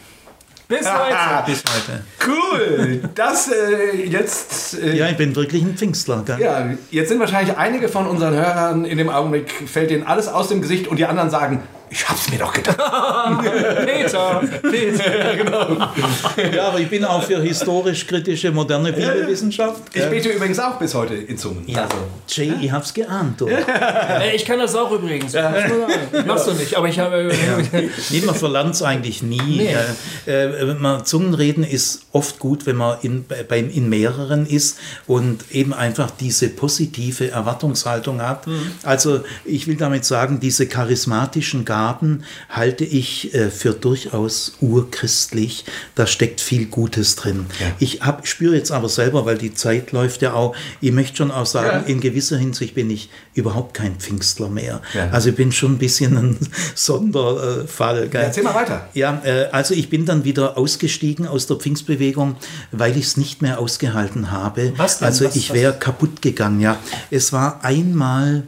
Bis heute. Bis heute. Cool. Das äh, jetzt. Äh, ja, ich bin wirklich ein Pfingstler. Gell? Ja, jetzt sind wahrscheinlich einige von unseren Hörern in dem Augenblick, fällt denen alles aus dem Gesicht und die anderen sagen, ich hab's mir doch gedacht. Peter, Peter. Ja, genau. ja, aber ich bin auch für historisch-kritische, moderne Bibelwissenschaft. Ich bete übrigens auch bis heute in Zungen. Ja, also. Jay, ich hab's geahnt. Oder? ich kann das auch übrigens. Ja. Machst du nicht, aber ich habe... Ja. Nee, man verlernt es eigentlich nie. Nee. Äh, man, Zungenreden ist oft gut, wenn man in, bei, in mehreren ist und eben einfach diese positive Erwartungshaltung hat. Mhm. Also ich will damit sagen, diese charismatischen Gaben Gaben halte ich äh, für durchaus urchristlich. Da steckt viel Gutes drin. Ja. Ich hab, spüre jetzt aber selber, weil die Zeit läuft ja auch, ich möchte schon auch sagen, ja. in gewisser Hinsicht bin ich überhaupt kein Pfingstler mehr. Ja. Also ich bin schon ein bisschen ein Sonderfall. Gell? Erzähl mal weiter. Ja, äh, also ich bin dann wieder ausgestiegen aus der Pfingstbewegung, weil ich es nicht mehr ausgehalten habe. Was denn? Also was, ich wäre kaputt gegangen, ja. Es war einmal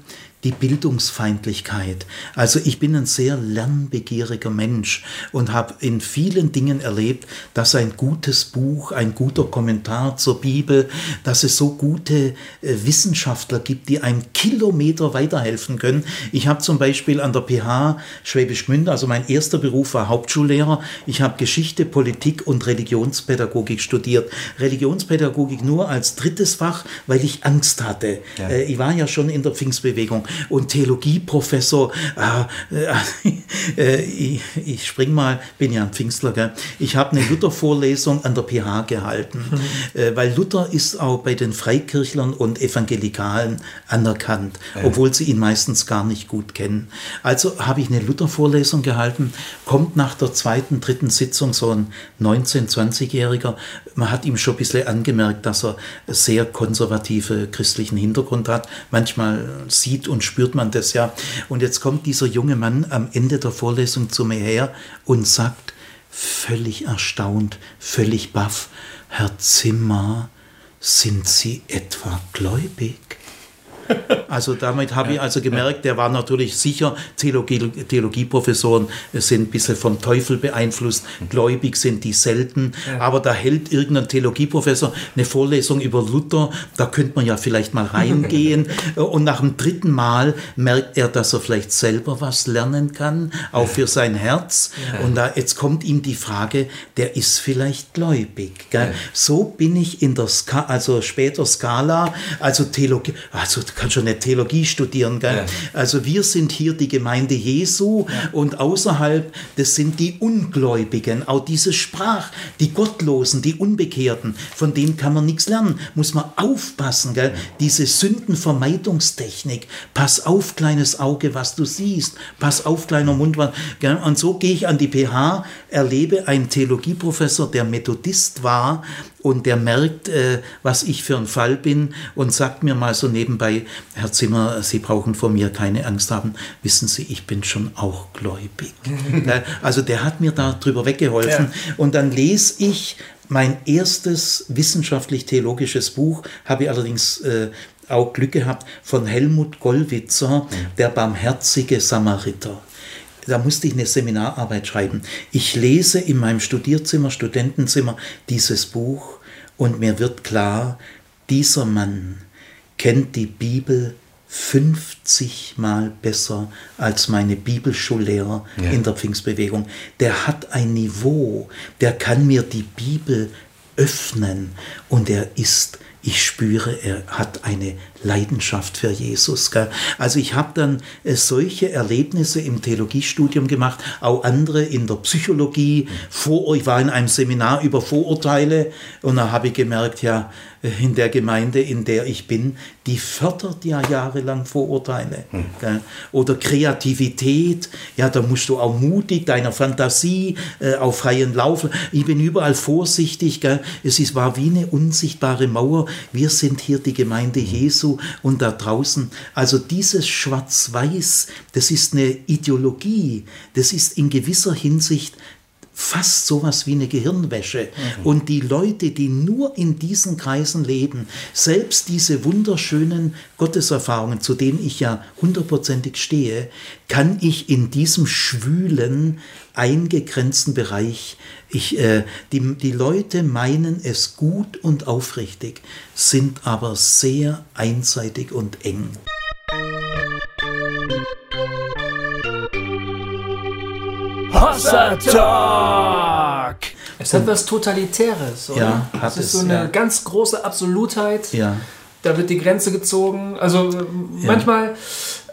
die Bildungsfeindlichkeit. Also ich bin ein sehr lernbegieriger Mensch und habe in vielen Dingen erlebt, dass ein gutes Buch, ein guter Kommentar zur Bibel, dass es so gute äh, Wissenschaftler gibt, die einem Kilometer weiterhelfen können. Ich habe zum Beispiel an der PH Schwäbisch Gmünd, also mein erster Beruf war Hauptschullehrer. Ich habe Geschichte, Politik und Religionspädagogik studiert. Religionspädagogik nur als drittes Fach, weil ich Angst hatte. Ja. Äh, ich war ja schon in der Pfingstbewegung und Theologieprofessor, äh, äh, ich, ich spring mal, bin ja ein Pfingstler, gell? ich habe eine Luther-Vorlesung an der PH gehalten, mhm. äh, weil Luther ist auch bei den Freikirchlern und Evangelikalen anerkannt, ja. obwohl sie ihn meistens gar nicht gut kennen. Also habe ich eine Luther-Vorlesung gehalten, kommt nach der zweiten, dritten Sitzung so ein 19-, 20-Jähriger, man hat ihm schon ein bisschen angemerkt, dass er sehr konservative christlichen Hintergrund hat. Manchmal sieht und spürt man das ja. Und jetzt kommt dieser junge Mann am Ende der Vorlesung zu mir her und sagt, völlig erstaunt, völlig baff, Herr Zimmer, sind Sie etwa gläubig? Also damit habe ich also gemerkt, der war natürlich sicher, Theologie, Theologieprofessoren sind ein bisschen vom Teufel beeinflusst, gläubig sind die selten, aber da hält irgendein Theologieprofessor eine Vorlesung über Luther, da könnte man ja vielleicht mal reingehen. Und nach dem dritten Mal merkt er, dass er vielleicht selber was lernen kann, auch für sein Herz. Und da jetzt kommt ihm die Frage, der ist vielleicht gläubig. So bin ich in der Ska also später Skala, also Theologie, also kann schon eine Theologie studieren. Gell? Ja. Also wir sind hier die Gemeinde Jesu ja. und außerhalb, das sind die Ungläubigen, auch diese Sprach, die Gottlosen, die Unbekehrten, von denen kann man nichts lernen, muss man aufpassen. Gell? Diese Sündenvermeidungstechnik, pass auf, kleines Auge, was du siehst, pass auf, kleiner Mund. Gell? Und so gehe ich an die PH, erlebe einen Theologieprofessor, der Methodist war und der merkt, äh, was ich für ein Fall bin und sagt mir mal so nebenbei, Herr Zimmer, Sie brauchen vor mir keine Angst haben, wissen Sie, ich bin schon auch gläubig. also der hat mir darüber weggeholfen ja. und dann lese ich mein erstes wissenschaftlich-theologisches Buch, habe ich allerdings äh, auch Glück gehabt, von Helmut Gollwitzer, Der barmherzige Samariter da musste ich eine Seminararbeit schreiben. Ich lese in meinem Studierzimmer, Studentenzimmer dieses Buch und mir wird klar, dieser Mann kennt die Bibel 50 Mal besser als meine Bibelschullehrer ja. in der Pfingstbewegung. Der hat ein Niveau, der kann mir die Bibel öffnen und er ist ich spüre, er hat eine Leidenschaft für Jesus. Gell? Also ich habe dann äh, solche Erlebnisse im Theologiestudium gemacht, auch andere in der Psychologie. Vor, ich war in einem Seminar über Vorurteile und da habe ich gemerkt, ja, in der Gemeinde, in der ich bin, die fördert ja jahrelang Vorurteile. Hm. Oder Kreativität, ja, da musst du auch mutig deiner Fantasie äh, auf freien Lauf. Ich bin überall vorsichtig. Gell? Es ist, war wie eine unsichtbare Mauer. Wir sind hier die Gemeinde hm. Jesu und da draußen. Also dieses Schwarz-Weiß, das ist eine Ideologie. Das ist in gewisser Hinsicht fast sowas wie eine Gehirnwäsche. Mhm. Und die Leute, die nur in diesen Kreisen leben, selbst diese wunderschönen Gotteserfahrungen, zu denen ich ja hundertprozentig stehe, kann ich in diesem schwülen, eingegrenzten Bereich, ich, äh, die, die Leute meinen es gut und aufrichtig, sind aber sehr einseitig und eng. Hossa Talk! Es hat was Totalitäres, oder? Ja, hat es ist so eine ja. ganz große Absolutheit. Ja. Da wird die Grenze gezogen. Also ja. manchmal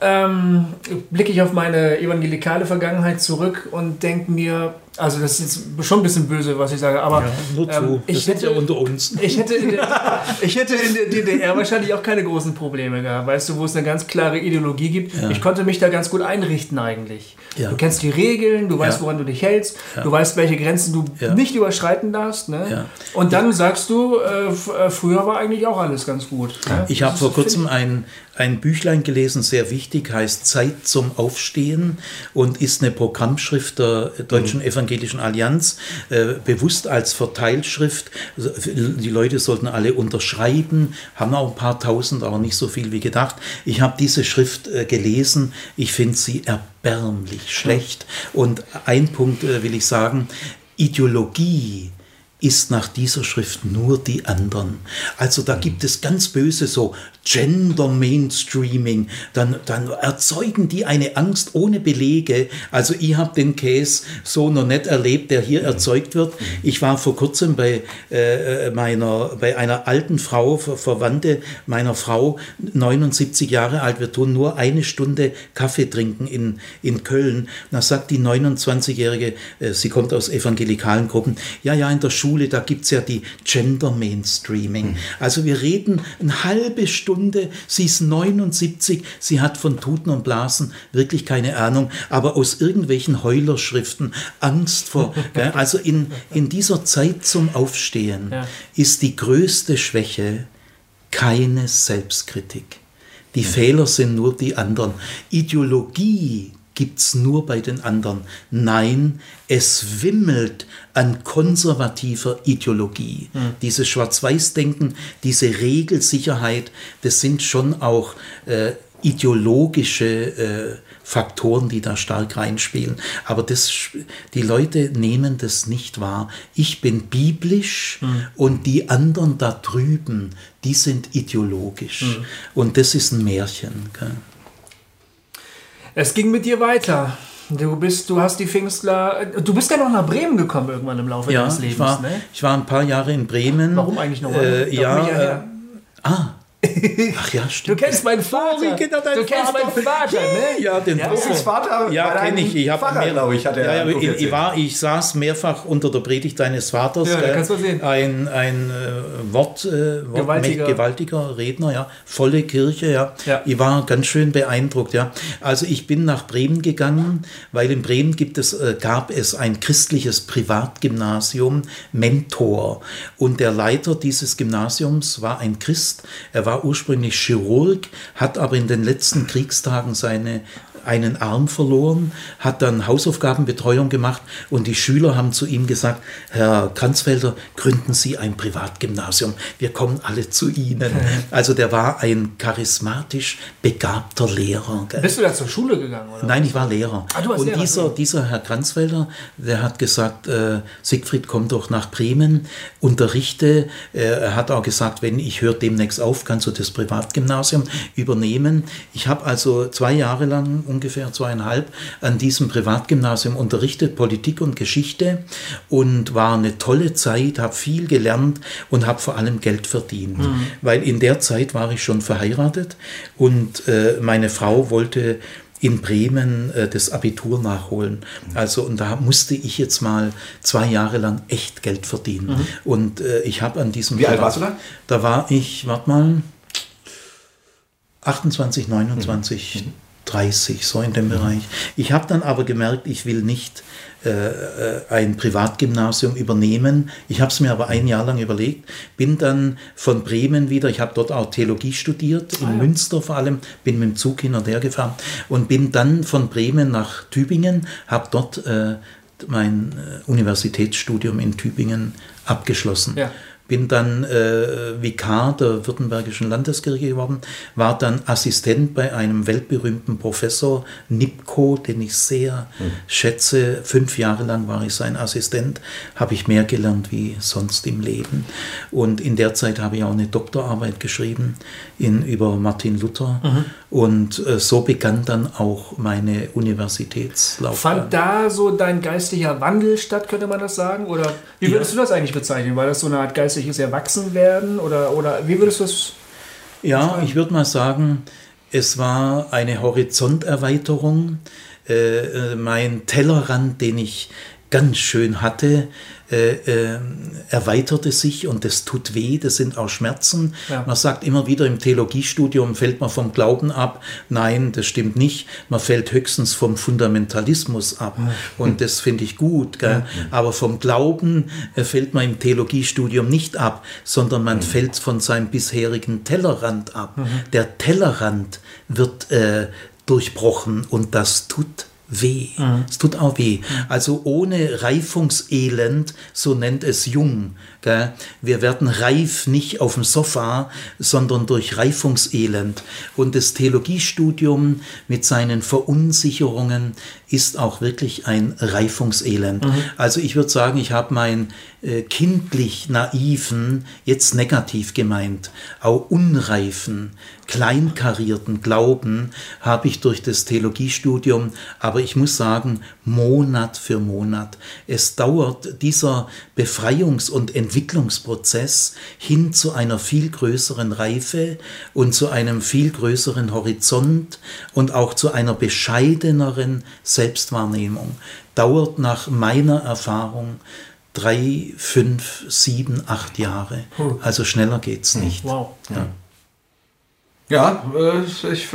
ähm, blicke ich auf meine evangelikale Vergangenheit zurück und denke mir, also das ist jetzt schon ein bisschen böse, was ich sage, aber ja, nur zu. Ähm, ich, hätte, ja unter uns. Ich, hätte in der, ich hätte in der DDR wahrscheinlich auch keine großen Probleme gehabt, weißt du, wo es eine ganz klare Ideologie gibt. Ja. Ich konnte mich da ganz gut einrichten eigentlich. Ja. Du kennst die Regeln, du weißt, woran du dich hältst, du weißt, welche Grenzen du nicht überschreiten darfst. Ne? Und dann sagst du, äh, äh, früher war eigentlich auch alles ganz gut. Ne? Ich habe vor kurzem ein, ein Büchlein gelesen, sehr wichtig wichtig, heißt Zeit zum Aufstehen und ist eine Programmschrift der Deutschen mhm. Evangelischen Allianz, äh, bewusst als Verteilschrift. Also, die Leute sollten alle unterschreiben, haben auch ein paar tausend, aber nicht so viel wie gedacht. Ich habe diese Schrift äh, gelesen, ich finde sie erbärmlich schlecht. Und ein Punkt äh, will ich sagen, Ideologie ist nach dieser Schrift nur die anderen. Also da gibt es ganz böse so Gender Mainstreaming, dann, dann erzeugen die eine Angst ohne Belege. Also ich habe den Case so noch nicht erlebt, der hier erzeugt wird. Ich war vor kurzem bei, äh, meiner, bei einer alten Frau, Verwandte meiner Frau, 79 Jahre alt, wir tun nur eine Stunde Kaffee trinken in, in Köln. Da sagt die 29-Jährige, äh, sie kommt aus evangelikalen Gruppen, ja, ja, in der Schule, da gibt es ja die Gender Mainstreaming. Also wir reden eine halbe Stunde sie ist 79, sie hat von Tuten und Blasen wirklich keine Ahnung, aber aus irgendwelchen Heulerschriften Angst vor. Gell? Also in, in dieser Zeit zum Aufstehen ja. ist die größte Schwäche keine Selbstkritik. Die ja. Fehler sind nur die anderen. Ideologie gibt es nur bei den anderen. Nein, es wimmelt an konservativer Ideologie. Mhm. Dieses Schwarz-Weiß-Denken, diese Regelsicherheit, das sind schon auch äh, ideologische äh, Faktoren, die da stark reinspielen. Aber das, die Leute nehmen das nicht wahr. Ich bin biblisch mhm. und die anderen da drüben, die sind ideologisch. Mhm. Und das ist ein Märchen. Gell? Es ging mit dir weiter. Du bist, du hast die Pfingstler, du bist ja noch nach Bremen gekommen irgendwann im Laufe ja, deines Lebens. Ich war, ne? ich war ein paar Jahre in Bremen. Warum eigentlich noch? Äh, ja, äh, ah, Ach ja, stimmt. Du kennst meinen Vater. Oh, du kennst Vater. meinen Vater, ne? Ja, den ja, ist Vater. Ja, kenne ich. Ich habe mehr, glaube ich, hat er. Ja, ja, ich, ich, war, ich saß mehrfach unter der Predigt deines Vaters. Ja, kannst du sehen. Ein, ein äh, Wort, äh, Wort gewaltiger. gewaltiger Redner, ja. Volle Kirche, ja. ja. Ich war ganz schön beeindruckt, ja. Also ich bin nach Bremen gegangen, weil in Bremen gibt es, äh, gab es ein christliches Privatgymnasium, Mentor. Und der Leiter dieses Gymnasiums war ein Christ. Er war ursprünglich Chirurg, hat aber in den letzten Kriegstagen seine einen Arm verloren, hat dann Hausaufgabenbetreuung gemacht und die Schüler haben zu ihm gesagt, Herr Kranzfelder, gründen Sie ein Privatgymnasium, wir kommen alle zu Ihnen. Also der war ein charismatisch begabter Lehrer. Gell? Bist du da zur Schule gegangen? Oder? Nein, ich war Lehrer. Ah, und Lehrer, dieser, dieser Herr Kranzfelder, der hat gesagt, äh, Siegfried, komm doch nach Bremen, unterrichte. Äh, er hat auch gesagt, wenn ich höre demnächst auf, kannst du das Privatgymnasium übernehmen. Ich habe also zwei Jahre lang ungefähr zweieinhalb, an diesem Privatgymnasium unterrichtet, Politik und Geschichte und war eine tolle Zeit, habe viel gelernt und habe vor allem Geld verdient. Mhm. Weil in der Zeit war ich schon verheiratet und äh, meine Frau wollte in Bremen äh, das Abitur nachholen. Also und da musste ich jetzt mal zwei Jahre lang echt Geld verdienen. Mhm. Und äh, ich habe an diesem Wie alt warst du da? Da war ich, warte mal, 28, 29. Mhm. 30, so in dem Bereich. Ich habe dann aber gemerkt, ich will nicht äh, äh ein Privatgymnasium übernehmen. Ich habe es mir aber ein Jahr lang überlegt, bin dann von Bremen wieder, ich habe dort auch Theologie studiert, in ah, ja. Münster vor allem, bin mit dem Zug hin und her gefahren und bin dann von Bremen nach Tübingen, habe dort äh, mein äh, Universitätsstudium in Tübingen abgeschlossen. Ja bin dann äh, Vikar der Württembergischen Landeskirche geworden, war dann Assistent bei einem weltberühmten Professor Nipko, den ich sehr mhm. schätze. Fünf Jahre lang war ich sein Assistent, habe ich mehr gelernt wie sonst im Leben. Und in der Zeit habe ich auch eine Doktorarbeit geschrieben in, über Martin Luther. Mhm. Und äh, so begann dann auch meine Universitätslaufbahn. Fand da so dein geistlicher Wandel statt, könnte man das sagen? Oder wie würdest ja. du das eigentlich bezeichnen? War das so eine Art Geist geistliches Erwachsenwerden oder, oder wie würdest du es? Ja, ich würde mal sagen, es war eine Horizonterweiterung. Äh, äh mein Tellerrand, den ich ganz schön hatte, äh, äh, erweiterte sich und das tut weh, das sind auch Schmerzen. Ja. Man sagt immer wieder im Theologiestudium fällt man vom Glauben ab. Nein, das stimmt nicht. Man fällt höchstens vom Fundamentalismus ab. Ja. Und das finde ich gut. Ja. Aber vom Glauben äh, fällt man im Theologiestudium nicht ab, sondern man mhm. fällt von seinem bisherigen Tellerrand ab. Mhm. Der Tellerrand wird äh, durchbrochen und das tut weh. Mhm. Es tut auch weh. Also ohne Reifungselend, so nennt es Jung. Wir werden reif nicht auf dem Sofa, sondern durch Reifungselend. Und das Theologiestudium mit seinen Verunsicherungen ist auch wirklich ein Reifungselend. Mhm. Also ich würde sagen, ich habe meinen äh, kindlich naiven, jetzt negativ gemeint, auch unreifen, kleinkarierten Glauben habe ich durch das Theologiestudium, aber ich muss sagen, Monat für Monat. Es dauert dieser Befreiungs- und Entwicklungsprozess hin zu einer viel größeren Reife und zu einem viel größeren Horizont und auch zu einer bescheideneren Selbstwahrnehmung. Dauert nach meiner Erfahrung drei, fünf, sieben, acht Jahre. Also schneller geht es nicht. Wow. Ja. Ja, äh, ich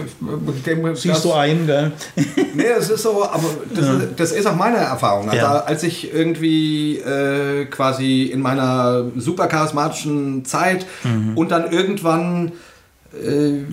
dem, Siehst das, du ein, gell? nee, es ist so, aber das, ja. das ist auch meine Erfahrung. Also ja. als ich irgendwie äh, quasi in meiner super charismatischen Zeit mhm. und dann irgendwann äh,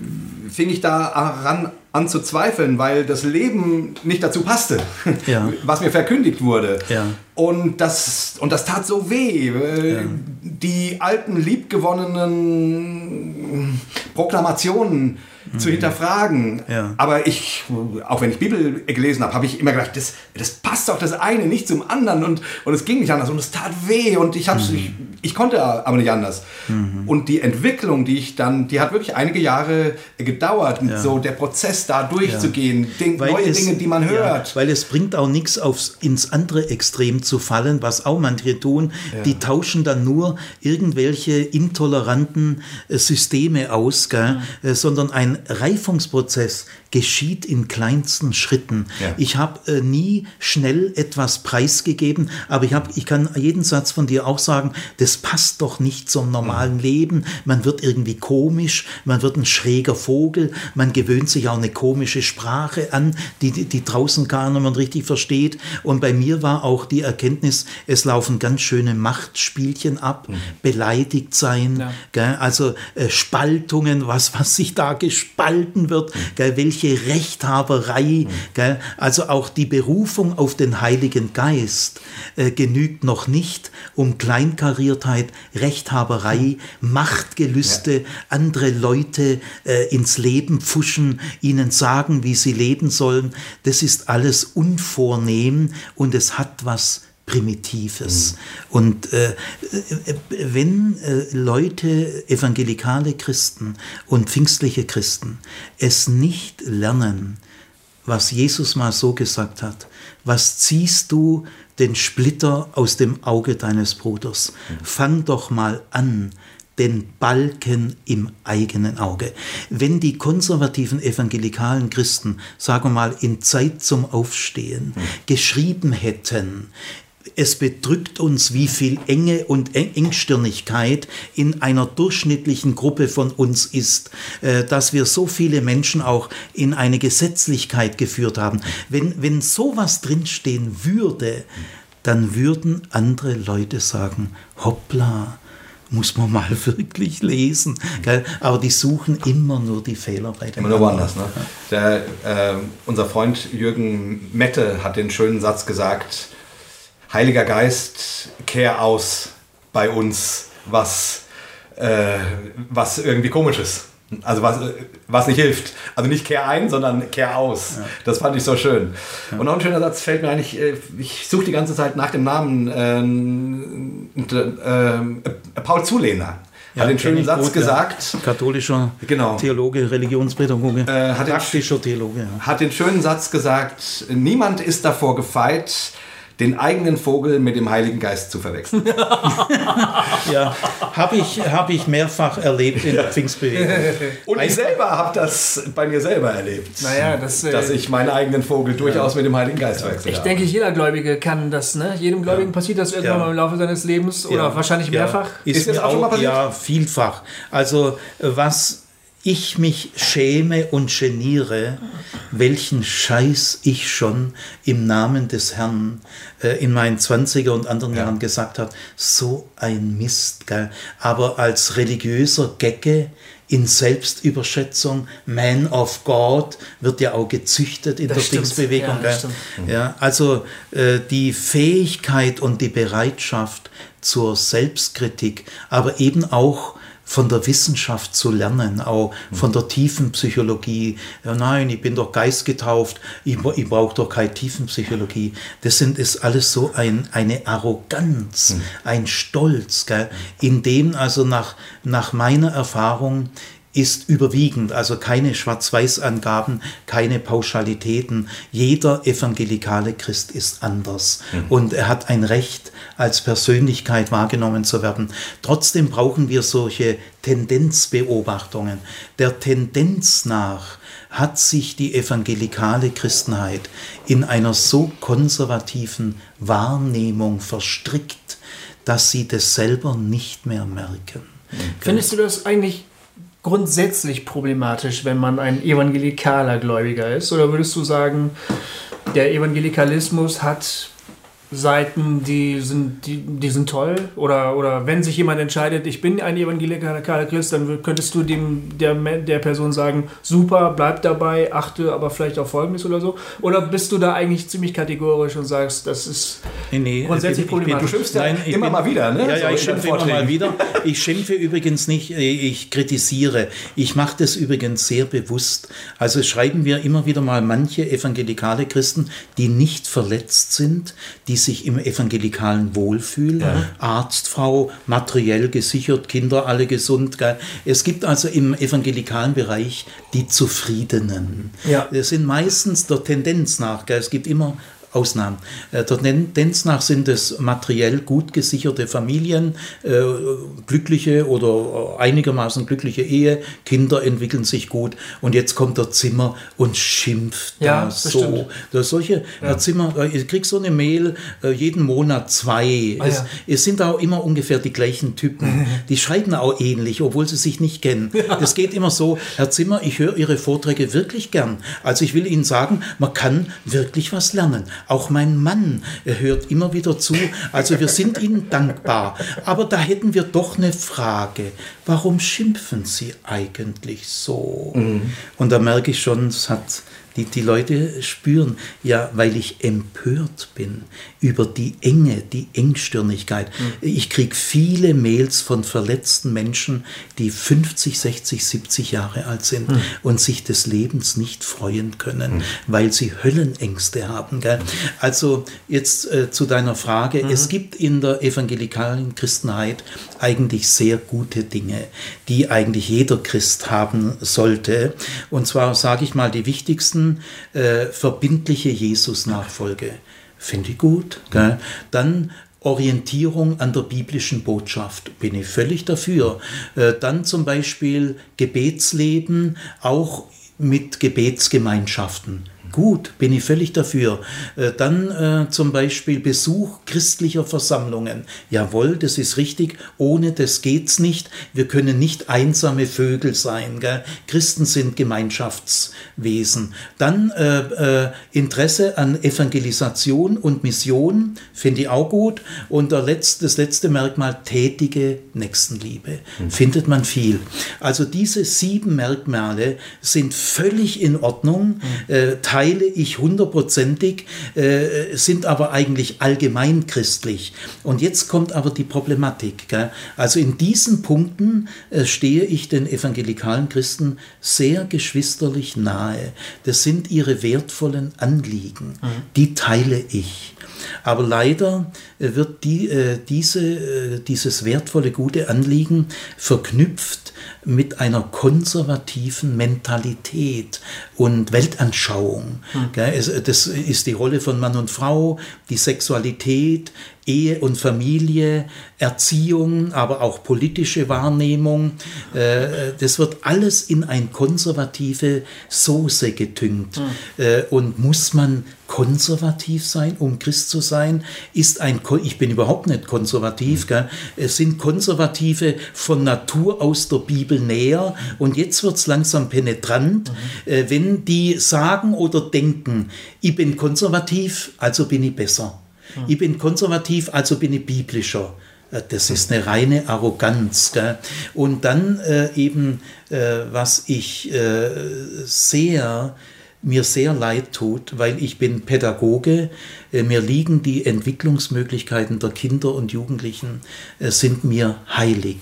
fing ich da ran zu zweifeln, weil das Leben nicht dazu passte, ja. was mir verkündigt wurde. Ja. Und, das, und das tat so weh. Ja. Die alten, liebgewonnenen Proklamationen zu hinterfragen. Ja. Aber ich, auch wenn ich Bibel gelesen habe, habe ich immer gedacht, das, das passt doch das eine nicht zum anderen und, und es ging nicht anders und es tat weh und ich, mhm. ich, ich konnte aber nicht anders. Mhm. Und die Entwicklung, die ich dann, die hat wirklich einige Jahre gedauert, ja. so der Prozess da durchzugehen, ja. Ding, neue es, Dinge, die man hört. weil es bringt auch nichts, aufs, ins andere Extrem zu fallen, was auch manche tun, die tauschen dann nur irgendwelche intoleranten äh, Systeme aus, gell? Äh, sondern ein Reifungsprozess geschieht in kleinsten Schritten. Ja. Ich habe äh, nie schnell etwas preisgegeben, aber ich, hab, ich kann jeden Satz von dir auch sagen, das passt doch nicht zum normalen mhm. Leben. Man wird irgendwie komisch, man wird ein schräger Vogel, man gewöhnt sich auch eine komische Sprache an, die, die, die draußen gar niemand richtig versteht. Und bei mir war auch die Erkenntnis, es laufen ganz schöne Machtspielchen ab, mhm. beleidigt sein, ja. also äh, Spaltungen, was, was sich da gespalten wird, gell, welche Rechthaberei. Mhm. Also auch die Berufung auf den Heiligen Geist äh, genügt noch nicht, um Kleinkariertheit, Rechthaberei. Machtgelüste, ja. andere Leute äh, ins Leben pfuschen, ihnen sagen, wie sie leben sollen. Das ist alles unvornehm und es hat was Primitives. Mhm. Und äh, wenn äh, Leute, evangelikale Christen und pfingstliche Christen, es nicht lernen, was Jesus mal so gesagt hat, was ziehst du den Splitter aus dem Auge deines Bruders? Mhm. Fang doch mal an, den Balken im eigenen Auge. Wenn die konservativen evangelikalen Christen, sagen wir mal, in Zeit zum Aufstehen mhm. geschrieben hätten, es bedrückt uns, wie viel Enge und Engstirnigkeit in einer durchschnittlichen Gruppe von uns ist, äh, dass wir so viele Menschen auch in eine Gesetzlichkeit geführt haben. Wenn, wenn sowas drinstehen würde, dann würden andere Leute sagen, hoppla, muss man mal wirklich lesen. Gell? Aber die suchen immer nur die Fehler bei den Immer nur woanders. Ne? Der, äh, unser Freund Jürgen Mette hat den schönen Satz gesagt, Heiliger Geist, kehr aus bei uns, was, äh, was irgendwie komisch ist. Also was, was nicht hilft. Also nicht kehr ein, sondern kehr aus. Ja. Das fand ich so schön. Ja. Und noch ein schöner Satz fällt mir eigentlich, äh, ich suche die ganze Zeit nach dem Namen äh, äh, Paul Zulehner. Ja, hat den schönen Satz gut, gesagt. Ja. Katholischer genau. Theologe, Religionspädagoge, äh, praktischer Theologe. Ja. Hat den schönen Satz gesagt, niemand ist davor gefeit, den eigenen Vogel mit dem Heiligen Geist zu verwechseln. ja, habe ich, hab ich mehrfach erlebt in der Pfingstbewegung. Und ich selber habe das bei mir selber erlebt. Naja, das, äh, dass ich meinen eigenen Vogel durchaus ja. mit dem Heiligen Geist verwechsel. Ich denke, jeder Gläubige kann das. Ne? Jedem Gläubigen ja. passiert das irgendwann ja. mal im Laufe seines Lebens oder wahrscheinlich mehrfach. Ist, Ist das auch schon mal passiert? Ja, vielfach. Also was ich mich schäme und geniere, welchen Scheiß ich schon im Namen des Herrn äh, in meinen 20er und anderen ja. Jahren gesagt habe. So ein Mist, gell? Aber als religiöser Gecke in Selbstüberschätzung. Man of God wird ja auch gezüchtet in Das der stimmt. Pfingstbewegung. Ja, stimmt. Ja, also äh, die Fähigkeit und die Bereitschaft zur Selbstkritik, aber eben auch von der Wissenschaft zu lernen, auch von der Tiefenpsychologie. Ja, nein, ich bin doch geistgetauft, ich, ich brauche doch keine Tiefenpsychologie. Das sind, ist alles so ein, eine Arroganz, ein Stolz, gell, in dem also nach, nach meiner Erfahrung ist überwiegend, also keine Schwarz-Weiß-Angaben, keine Pauschalitäten. Jeder evangelikale Christ ist anders und er hat ein Recht, als Persönlichkeit wahrgenommen zu werden. Trotzdem brauchen wir solche Tendenzbeobachtungen. Der Tendenz nach hat sich die evangelikale Christenheit in einer so konservativen Wahrnehmung verstrickt, dass sie das selber nicht mehr merken. Findest du das eigentlich grundsätzlich problematisch, wenn man ein evangelikaler Gläubiger ist? Oder würdest du sagen, der Evangelikalismus hat Seiten, die sind, die, die sind toll? Oder, oder wenn sich jemand entscheidet, ich bin ein evangelikaler Christ, dann könntest du dem der, der Person sagen, super, bleib dabei, achte aber vielleicht auf Folgendes oder so? Oder bist du da eigentlich ziemlich kategorisch und sagst, das ist Nee, nee, Grundsätzlich ich bin- ich bin- problematisch. Du schimpfst ja Nein, immer bin- mal wieder, ne? Ja, ja, ich schimpfe immer mal wieder. Ich schimpfe übrigens nicht, äh, ich kritisiere. Ich mache das übrigens sehr bewusst. Also schreiben wir immer wieder mal manche evangelikale Christen, die nicht verletzt sind, die sich im Evangelikalen wohlfühlen. Arztfrau, materiell gesichert, Kinder alle gesund. Es gibt also im evangelikalen Bereich die Zufriedenen. Ja. Das sind meistens der Tendenz nach. Gell? Es gibt immer Ausnahmen. Äh, Der Tendenz nach sind es materiell gut gesicherte Familien, äh, glückliche oder einigermaßen glückliche Ehe, Kinder entwickeln sich gut und jetzt kommt der Zimmer und schimpft Ja, da so. Das solche Herr Zimmer, äh, ich krieg so eine Mail äh, jeden Monat zwei. Ah, es, ja. es sind auch immer ungefähr die gleichen Typen. Die schreiben auch ähnlich, obwohl sie sich nicht kennen. Das geht immer so, Herr Zimmer, ich höre Ihre Vorträge wirklich gern. Also ich will Ihnen sagen, man kann wirklich was lernen. Auch mein Mann hört immer wieder zu. Also wir sind Ihnen dankbar. Aber da hätten wir doch eine Frage. Warum schimpfen Sie eigentlich so? Und da merke ich schon, es hat die, die Leute spüren, ja, weil ich empört bin über die Enge, die Engstirnigkeit. Ich kriege viele Mails von verletzten Menschen, die 50, 60, 70 Jahre alt sind und sich des Lebens nicht freuen können, weil sie Höllenängste haben. Gell? Also jetzt äh, zu deiner Frage. Es gibt in der evangelikalen Christenheit eigentlich sehr gute Dinge, die eigentlich jeder Christ haben sollte. Und zwar sage ich mal die wichtigsten, äh, verbindliche Jesus-Nachfolge. Finde ich gut. Gell? Dann Orientierung an der biblischen Botschaft bin ich völlig dafür. Äh, Dann zum Beispiel Gebetsleben, auch mit Gebetsgemeinschaften. Gut, bin ich völlig dafür. Äh, Dann äh, zum Beispiel Besuch christlicher Versammlungen. Jawohl, das ist richtig. Ohne das geht's nicht. Wir können nicht einsame Vögel sein. Gell? Christen sind Gemeinschaftswesen. Dann äh, äh, Interesse an Evangelisation und Mission finde ich auch gut. Und letzte, das letzte Merkmal tätige Nächstenliebe. Findet man viel. Also diese sieben Merkmale sind völlig in Ordnung. Äh, teile ich hundertprozentig, äh, sind aber eigentlich allgemein christlich. Und jetzt kommt aber die Problematik. Gell? Also in diesen Punkten äh, stehe ich den evangelikalen Christen sehr geschwisterlich nahe. Das sind ihre wertvollen Anliegen. Die teile ich. Aber leider äh, wird die, äh, diese, äh, dieses wertvolle, gute Anliegen verknüpft mit einer konservativen Mentalität und Weltanschauung. Es- Das ist die Rolle von Mann und Frau, die Sexualität, Ehe und Familie, Erziehung, aber auch politische Wahrnehmung. Äh, Das wird alles in ein konservative Soße getünkt. Äh, Und muss man konservativ sein, um Christ zu sein? Ist ein, Ko- ich bin überhaupt nicht konservativ, gell? es sind Konservative von Natur aus der Bibel näher und jetzt wird es langsam penetrant, äh, wenn die sagen oder denken, ich bin konservativ, also bin ich besser. Ich bin konservativ, also bin ich biblischer. Äh, das ist eine reine Arroganz. Gell? Und dann äh, eben, äh, was ich äh, sehr mir sehr leid tut, weil ich bin Pädagoge, äh, mir liegen die Entwicklungsmöglichkeiten der Kinder und Jugendlichen, äh, sind mir heilig.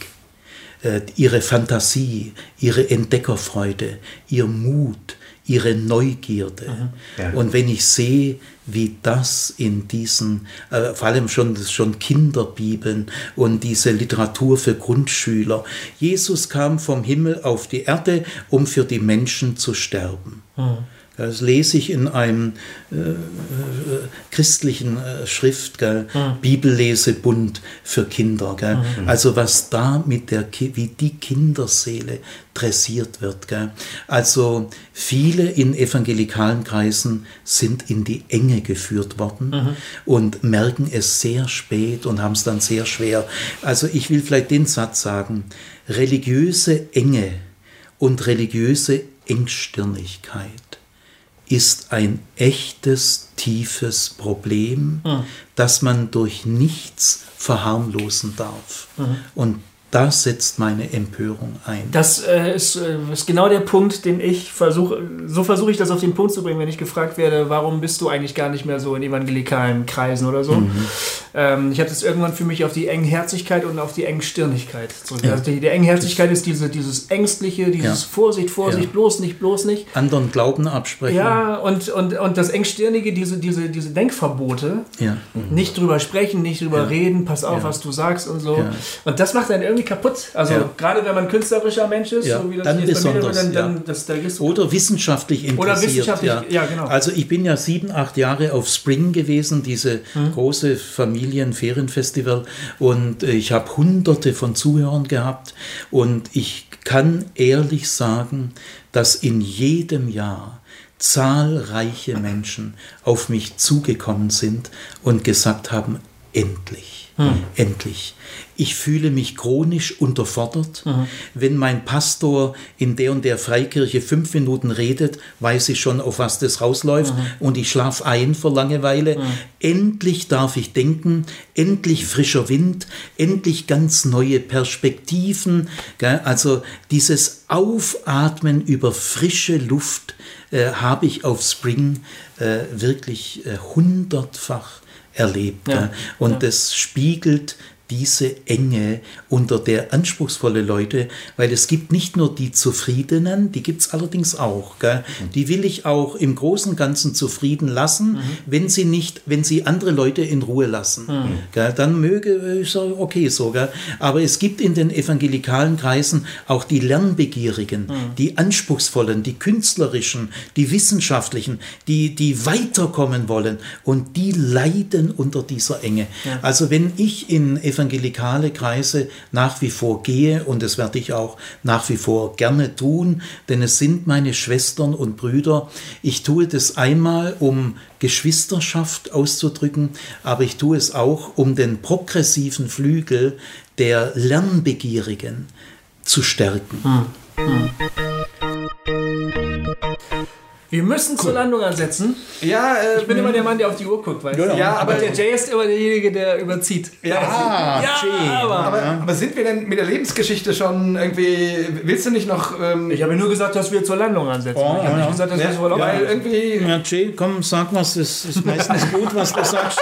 Ihre Fantasie, ihre Entdeckerfreude, ihr Mut, ihre Neugierde. Ja. Und wenn ich sehe, wie das in diesen, äh, vor allem schon, schon Kinderbibeln und diese Literatur für Grundschüler. Jesus kam vom Himmel auf die Erde, um für die Menschen zu sterben. Mhm. Das lese ich in einem äh, äh, christlichen äh, Schrift, gell? Mhm. Bibellesebund für Kinder. Gell? Mhm. Also was da mit der, wie die Kinderseele dressiert wird. Gell? Also viele in evangelikalen Kreisen sind in die Enge geführt worden mhm. und merken es sehr spät und haben es dann sehr schwer. Also ich will vielleicht den Satz sagen, religiöse Enge und religiöse Engstirnigkeit ist ein echtes, tiefes Problem, mhm. das man durch nichts verharmlosen darf. Mhm. Und da setzt meine Empörung ein. Das äh, ist, äh, ist, genau der Punkt, den ich versuche, so versuche ich das auf den Punkt zu bringen, wenn ich gefragt werde, warum bist du eigentlich gar nicht mehr so in evangelikalen Kreisen oder so. Mhm. Ähm, ich habe das irgendwann für mich auf die Engherzigkeit und auf die Engstirnigkeit zurück. Ja. Also die, die Engherzigkeit ist diese, dieses Ängstliche, dieses ja. Vorsicht, Vorsicht, ja. bloß nicht, bloß nicht. Anderen Glauben absprechen. Ja, und, und, und das Engstirnige, diese, diese, diese Denkverbote, ja. Mhm. nicht drüber sprechen, nicht drüber reden, pass auf, was du sagst und so. Und das macht dann irgendwie kaputt. Also ja. gerade wenn man künstlerischer Mensch ist, ja, so wie das dann besonders, dann, dann, das, da Oder wissenschaftlich interessiert. Oder wissenschaftlich, ja. genau. Also ich bin ja sieben, acht Jahre auf Spring gewesen, diese hm. große Familienferienfestival und ich habe hunderte von Zuhörern gehabt und ich kann ehrlich sagen, dass in jedem Jahr zahlreiche Menschen auf mich zugekommen sind und gesagt haben, endlich, hm. endlich. Ich fühle mich chronisch unterfordert. Mhm. Wenn mein Pastor in der und der Freikirche fünf Minuten redet, weiß ich schon, auf was das rausläuft mhm. und ich schlafe ein vor Langeweile. Mhm. Endlich darf ich denken, endlich frischer Wind, endlich ganz neue Perspektiven. Also dieses Aufatmen über frische Luft äh, habe ich auf Spring äh, wirklich äh, hundertfach erlebt. Ja. Und das spiegelt diese Enge, unter der anspruchsvolle Leute, weil es gibt nicht nur die Zufriedenen, die gibt es allerdings auch. Gell? Mhm. Die will ich auch im Großen und Ganzen zufrieden lassen, mhm. wenn sie nicht, wenn sie andere Leute in Ruhe lassen. Mhm. Gell? Dann möge ich sagen, okay so. Gell? Aber es gibt in den evangelikalen Kreisen auch die Lernbegierigen, mhm. die Anspruchsvollen, die Künstlerischen, die Wissenschaftlichen, die, die weiterkommen wollen und die leiden unter dieser Enge. Ja. Also wenn ich in evangelikale Kreise nach wie vor gehe und das werde ich auch nach wie vor gerne tun, denn es sind meine Schwestern und Brüder. Ich tue das einmal, um Geschwisterschaft auszudrücken, aber ich tue es auch, um den progressiven Flügel der Lernbegierigen zu stärken. Hm. Hm. Wir müssen cool. zur Landung ansetzen. Ja, äh, ich bin immer der Mann, der auf die Uhr guckt, weißt du? Ja, aber der Jay ist immer derjenige, der überzieht. Ja, ah, ja aber, aber, aber, sind wir denn mit der Lebensgeschichte schon irgendwie. Willst du nicht noch. Ähm, ich habe nur gesagt, dass wir zur Landung ansetzen. Oh, ich habe nicht gesagt, dass ja, wir zur Landung ja, irgendwie. Ja, Jay, komm, sag was. Es ist meistens gut, was du sagst.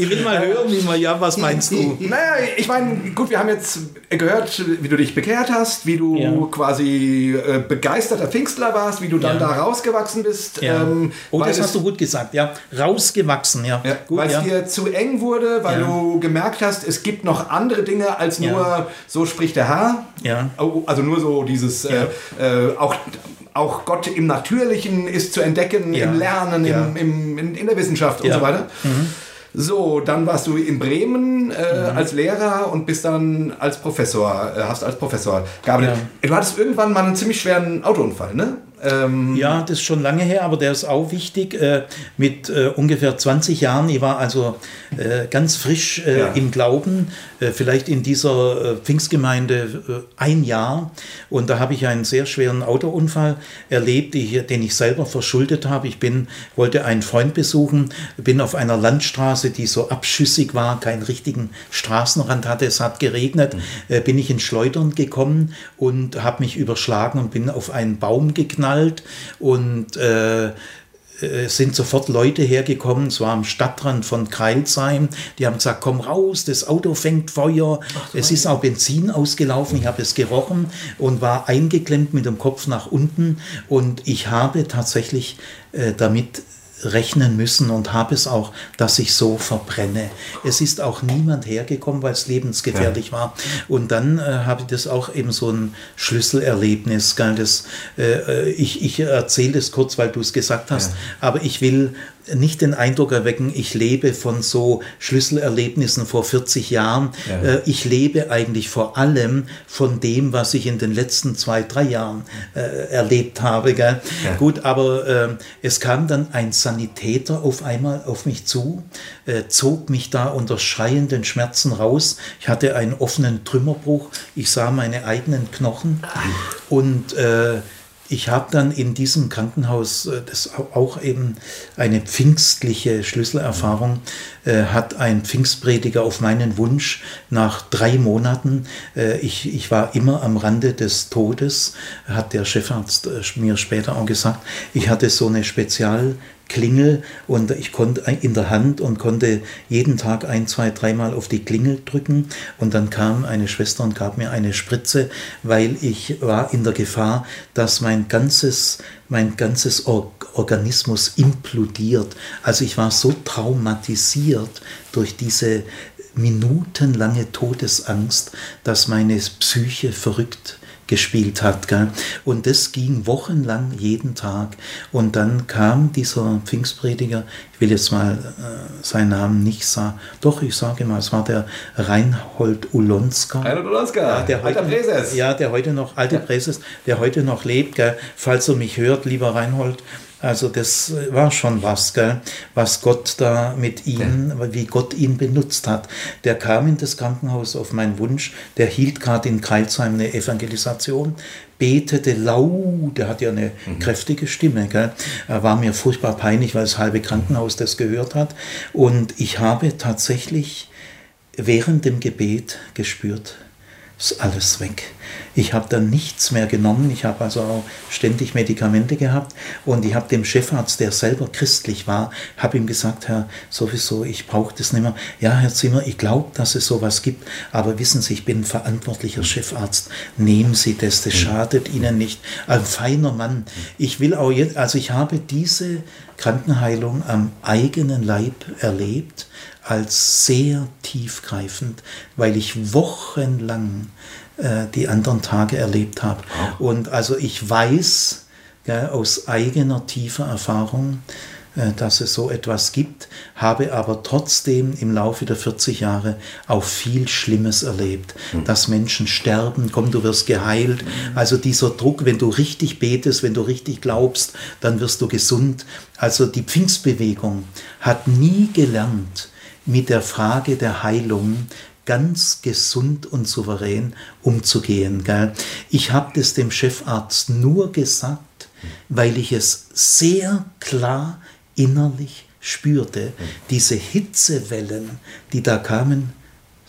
ich will mal hören, wie man. Ja, was meinst du? Naja, ich meine, gut, wir haben jetzt gehört, wie du dich bekehrt hast, wie du ja. quasi äh, begeisterter Pfingstler warst, wie du dann da rausgewachsen bist. Ja. Ähm, oh, das hast du gut gesagt, ja. Rausgewachsen, ja. ja weil es dir zu eng wurde, weil du gemerkt hast, es gibt noch andere Dinge als nur so spricht der Herr. Ja. Oh, also nur so dieses äh, äh, auch auch Gott im Natürlichen ist zu entdecken, im Lernen, im, im, in, in, der Wissenschaft und so weiter. Mhm. So, dann warst du in Bremen äh, mhm. als Lehrer und bist dann als Professor, äh, hast als Professor gearbeitet. Ja. Du hattest irgendwann mal einen ziemlich schweren Autounfall, ne? Ähm ja, das ist schon lange her, aber der ist auch wichtig. Äh, mit äh, ungefähr 20 Jahren, ich war also äh, ganz frisch äh, ja. im Glauben, vielleicht in dieser äh, Pfingstgemeinde ein Jahr. Und da habe ich einen sehr schweren Autounfall erlebt, den ich selber verschuldet habe. Ich bin, wollte einen Freund besuchen, bin auf einer Landstraße, die so abschüssig war, keinen richtigen Straßenrand hatte, es hat geregnet, mhm. bin ich in Schleudern gekommen und habe mich überschlagen und bin auf einen Baum geknallt und äh, sind sofort Leute hergekommen, es war am Stadtrand von Kreilsheim, die haben gesagt, komm raus, das Auto fängt Feuer. Ach, es ist auch Benzin ausgelaufen, ich habe es gerochen und war eingeklemmt mit dem Kopf nach unten. Und ich habe tatsächlich äh, damit rechnen müssen und habe es auch, dass ich so verbrenne. Es ist auch niemand hergekommen, weil es lebensgefährlich ja. war. Und dann äh, habe ich das auch eben so ein Schlüsselerlebnis. Gell, das, äh, ich ich erzähle das kurz, weil du es gesagt hast, ja. aber ich will nicht den Eindruck erwecken, ich lebe von so Schlüsselerlebnissen vor 40 Jahren. Ja. Äh, ich lebe eigentlich vor allem von dem, was ich in den letzten zwei, drei Jahren äh, erlebt habe. Ja. Gut, aber äh, es kam dann ein Sanitäter auf einmal auf mich zu, äh, zog mich da unter schreienden Schmerzen raus. Ich hatte einen offenen Trümmerbruch, ich sah meine eigenen Knochen und äh, ich habe dann in diesem Krankenhaus, äh, das auch eben eine pfingstliche Schlüsselerfahrung, äh, hat ein Pfingstprediger auf meinen Wunsch nach drei Monaten, äh, ich, ich war immer am Rande des Todes, hat der Chefarzt äh, mir später auch gesagt, ich hatte so eine Spezial Klingel und ich konnte in der Hand und konnte jeden Tag ein, zwei, dreimal auf die Klingel drücken und dann kam eine Schwester und gab mir eine Spritze, weil ich war in der Gefahr, dass mein ganzes, mein ganzes Organismus implodiert. Also ich war so traumatisiert durch diese minutenlange Todesangst, dass meine Psyche verrückt gespielt hat. Gell? Und das ging wochenlang jeden Tag. Und dann kam dieser Pfingstprediger, ich will jetzt mal äh, seinen Namen nicht sagen, doch, ich sage mal, es war der Reinhold Ulonska. Reinhold Ulonska, ja, der heute, alter Präses. Ja, der heute noch, alte ja. Präses, der heute noch lebt. Gell? Falls er mich hört, lieber Reinhold, also das war schon was, gell? was Gott da mit ihm, ja. wie Gott ihn benutzt hat. Der kam in das Krankenhaus auf meinen Wunsch, der hielt gerade in Kreilsheim eine Evangelisation, betete laut, der hat ja eine mhm. kräftige Stimme, gell? Er war mir furchtbar peinlich, weil das halbe Krankenhaus das gehört hat. Und ich habe tatsächlich während dem Gebet gespürt, ist alles weg. Ich habe dann nichts mehr genommen. Ich habe also auch ständig Medikamente gehabt und ich habe dem Chefarzt, der selber christlich war, habe ihm gesagt, Herr, sowieso, ich brauche das nicht mehr. Ja, Herr Zimmer, ich glaube, dass es sowas gibt, aber wissen Sie, ich bin verantwortlicher Chefarzt. Nehmen Sie das, das schadet Ihnen nicht. Ein feiner Mann. Ich will auch jetzt, also ich habe diese Krankenheilung am eigenen Leib erlebt als sehr tiefgreifend, weil ich wochenlang äh, die anderen Tage erlebt habe. Und also ich weiß ja, aus eigener tiefer Erfahrung, äh, dass es so etwas gibt, habe aber trotzdem im Laufe der 40 Jahre auch viel Schlimmes erlebt, mhm. dass Menschen sterben, komm, du wirst geheilt. Mhm. Also dieser Druck, wenn du richtig betest, wenn du richtig glaubst, dann wirst du gesund. Also die Pfingstbewegung hat nie gelernt, mit der Frage der Heilung ganz gesund und souverän umzugehen. Gell? Ich habe das dem Chefarzt nur gesagt, weil ich es sehr klar innerlich spürte. Diese Hitzewellen, die da kamen,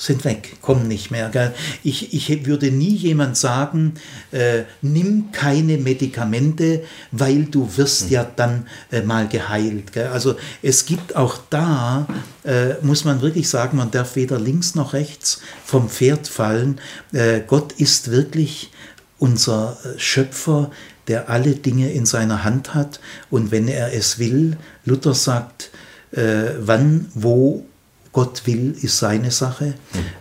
sind weg, kommen nicht mehr. Gell? Ich, ich würde nie jemand sagen, äh, nimm keine Medikamente, weil du wirst ja dann äh, mal geheilt. Gell? Also es gibt auch da, äh, muss man wirklich sagen, man darf weder links noch rechts vom Pferd fallen. Äh, Gott ist wirklich unser äh, Schöpfer, der alle Dinge in seiner Hand hat. Und wenn er es will, Luther sagt, äh, wann, wo Gott will, ist seine Sache,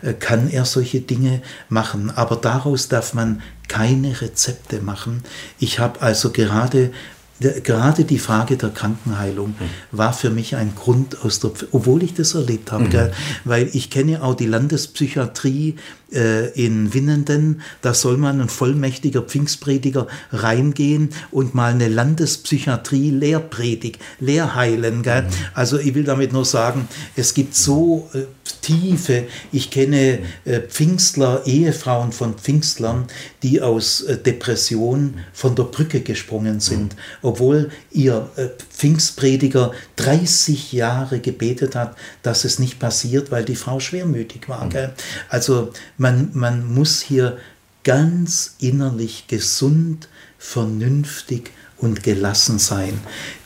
mhm. kann er solche Dinge machen. Aber daraus darf man keine Rezepte machen. Ich habe also gerade gerade die Frage der Krankenheilung mhm. war für mich ein Grund aus der, obwohl ich das erlebt habe, mhm. weil ich kenne auch die Landespsychiatrie äh, in Winnenden, da soll man ein vollmächtiger Pfingstprediger reingehen und mal eine Landespsychiatrie lehrpredig, lehrheilen. Gell? Mhm. Also ich will damit nur sagen, es gibt so äh, Tiefe, ich kenne äh, Pfingstler, Ehefrauen von Pfingstlern, die aus äh, Depression von der Brücke gesprungen sind, mhm. obwohl ihr äh, Pfingstprediger 30 Jahre gebetet hat, dass es nicht passiert, weil die Frau schwermütig war. Mhm. Also man, man muss hier ganz innerlich gesund, vernünftig und gelassen sein.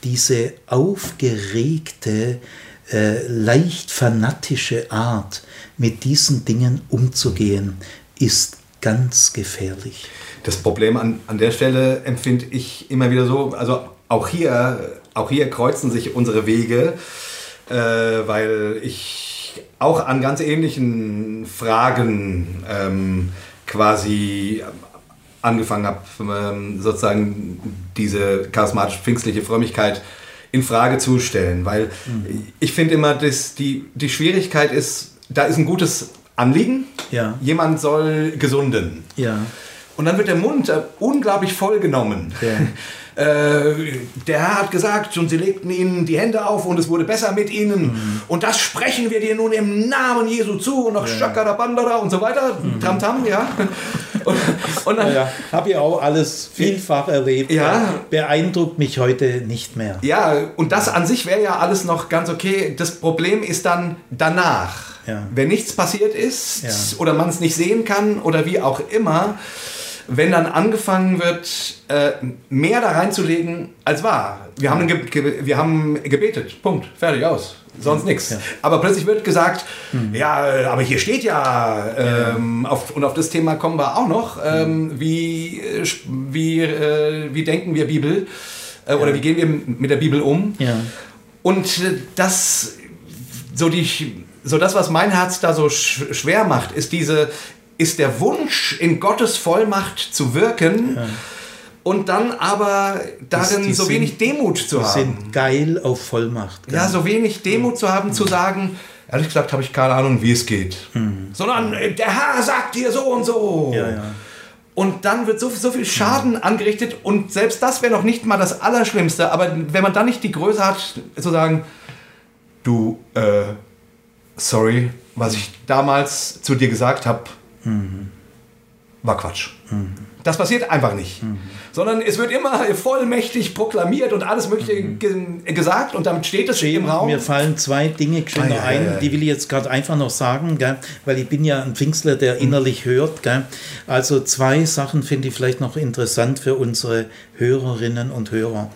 Diese aufgeregte, äh, leicht fanatische Art, mit diesen Dingen umzugehen, ist ganz gefährlich. Das Problem an, an der Stelle empfinde ich immer wieder so, also auch hier, auch hier kreuzen sich unsere Wege, äh, weil ich auch an ganz ähnlichen Fragen ähm, quasi angefangen habe, ähm, sozusagen diese charismatisch-pfingstliche Frömmigkeit in Frage zu stellen. Weil mhm. ich finde immer, dass die, die Schwierigkeit ist, da ist ein gutes Anliegen. Ja. Jemand soll gesunden. Ja. Und dann wird der Mund äh, unglaublich vollgenommen. Ja. Äh, der Herr hat gesagt, und sie legten ihnen die Hände auf und es wurde besser mit ihnen. Mhm. Und das sprechen wir dir nun im Namen Jesu zu und noch ja. Shakara Bandara und so weiter. Mhm. Tam Tam, ja. Und, und dann, ja, habe ich auch alles vielfach erlebt. Ja. Beeindruckt mich heute nicht mehr. Ja, und das an sich wäre ja alles noch ganz okay. Das Problem ist dann danach. Ja. Wenn nichts passiert ist ja. oder man es nicht sehen kann oder wie auch immer, wenn dann angefangen wird, äh, mehr da reinzulegen, als war. Wir haben, wir haben gebetet, Punkt, fertig, aus. Sonst nichts. Ja. Aber plötzlich wird gesagt, mhm. ja, aber hier steht ja, ähm, ja. Auf, und auf das Thema kommen wir auch noch, ähm, mhm. wie, wie, äh, wie denken wir Bibel äh, oder wie gehen wir mit der Bibel um. Und äh, das, so, die, so das, was mein Herz da so schwer macht, ist diese ist der Wunsch, in Gottes Vollmacht zu wirken. Ja. Und dann aber darin so wenig sind, Demut zu haben. sind geil auf Vollmacht. Geil. Ja, so wenig Demut zu haben, mhm. zu sagen, ehrlich gesagt habe ich keine Ahnung, wie es geht. Mhm. Sondern äh, der Herr sagt dir so und so. Ja, ja. Und dann wird so, so viel Schaden mhm. angerichtet und selbst das wäre noch nicht mal das Allerschlimmste. Aber wenn man dann nicht die Größe hat, zu sagen, du, äh, sorry, was ich damals zu dir gesagt habe, Mhm. War Quatsch. Mhm. Das passiert einfach nicht. Mhm. Sondern es wird immer vollmächtig proklamiert und alles Mögliche mhm. ge gesagt und damit steht es im Raum. Mir fallen zwei Dinge schön ah, ja, ein, ja, ja. die will ich jetzt gerade einfach noch sagen, gell? weil ich bin ja ein Pfingstler, der mhm. innerlich hört. Gell? Also zwei Sachen finde ich vielleicht noch interessant für unsere Hörerinnen und Hörer.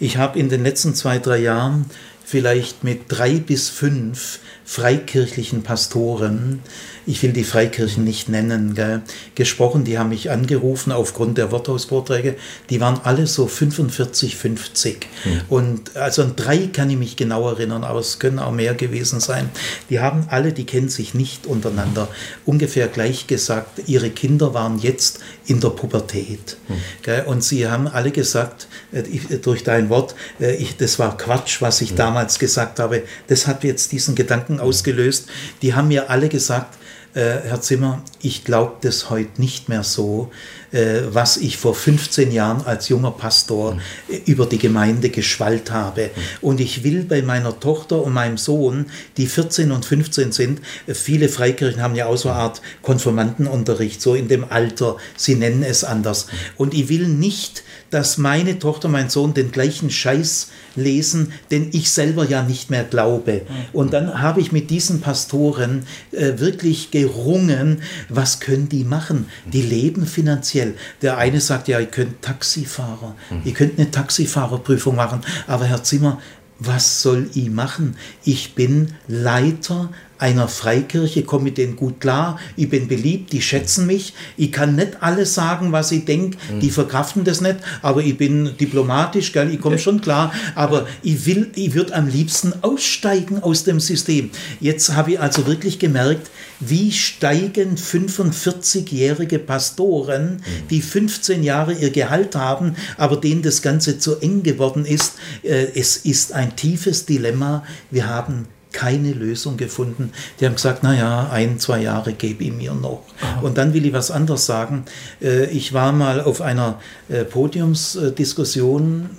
Ich habe in den letzten zwei, drei Jahren vielleicht mit drei bis fünf freikirchlichen Pastoren ich will die Freikirchen nicht nennen, gell, gesprochen. Die haben mich angerufen aufgrund der Worthausvorträge. Die waren alle so 45, 50. Mhm. Und also an drei kann ich mich genau erinnern, aber es können auch mehr gewesen sein. Die haben alle, die kennen sich nicht untereinander, ungefähr gleich gesagt, ihre Kinder waren jetzt in der Pubertät. Mhm. Gell, und sie haben alle gesagt, äh, durch dein Wort, äh, ich, das war Quatsch, was ich mhm. damals gesagt habe. Das hat jetzt diesen Gedanken ausgelöst. Die haben mir alle gesagt, äh, Herr Zimmer, ich glaube das heute nicht mehr so, äh, was ich vor 15 Jahren als junger Pastor mhm. über die Gemeinde geschwallt habe. Mhm. Und ich will bei meiner Tochter und meinem Sohn, die 14 und 15 sind, viele Freikirchen haben ja auch so eine Art Konformantenunterricht, so in dem Alter, sie nennen es anders. Und ich will nicht, dass meine Tochter, mein Sohn den gleichen Scheiß lesen, den ich selber ja nicht mehr glaube. Und dann habe ich mit diesen Pastoren äh, wirklich gerungen, was können die machen? Die leben finanziell. Der eine sagt, ja, ihr könnt Taxifahrer, ihr könnt eine Taxifahrerprüfung machen, aber Herr Zimmer, was soll ich machen? Ich bin Leiter einer Freikirche, komme mit denen gut klar, ich bin beliebt, die schätzen mich, ich kann nicht alles sagen, was ich denke, mhm. die verkraften das nicht, aber ich bin diplomatisch, gell, ich komme schon klar, aber ich will, ich würde am liebsten aussteigen aus dem System. Jetzt habe ich also wirklich gemerkt, wie steigen 45-jährige Pastoren, mhm. die 15 Jahre ihr Gehalt haben, aber denen das Ganze zu eng geworden ist. Äh, es ist ein tiefes Dilemma. Wir haben keine Lösung gefunden. Die haben gesagt, naja, ein, zwei Jahre gebe ich mir noch. Aha. Und dann will ich was anderes sagen. Äh, ich war mal auf einer äh, Podiumsdiskussion,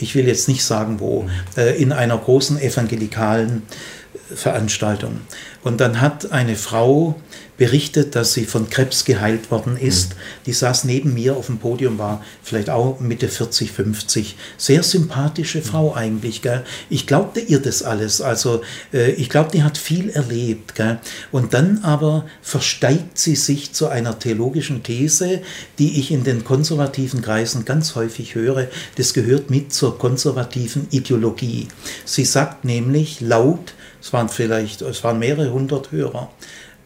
ich will jetzt nicht sagen wo, mhm. in einer großen evangelikalen Veranstaltung. Und dann hat eine Frau berichtet, dass sie von Krebs geheilt worden ist. Mhm. Die saß neben mir auf dem Podium, war vielleicht auch Mitte 40, 50. Sehr sympathische Frau mhm. eigentlich. Gell? Ich glaubte ihr das alles. Also äh, ich glaube, die hat viel erlebt. Gell? Und dann aber versteigt sie sich zu einer theologischen These, die ich in den konservativen Kreisen ganz häufig höre. Das gehört mit zur konservativen Ideologie. Sie sagt nämlich laut, es waren vielleicht, es waren mehrere hundert Hörer,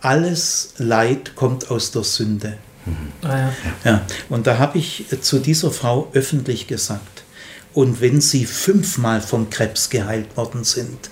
alles Leid kommt aus der Sünde. Mhm. Ah, ja. Ja, und da habe ich zu dieser Frau öffentlich gesagt, und wenn Sie fünfmal von Krebs geheilt worden sind,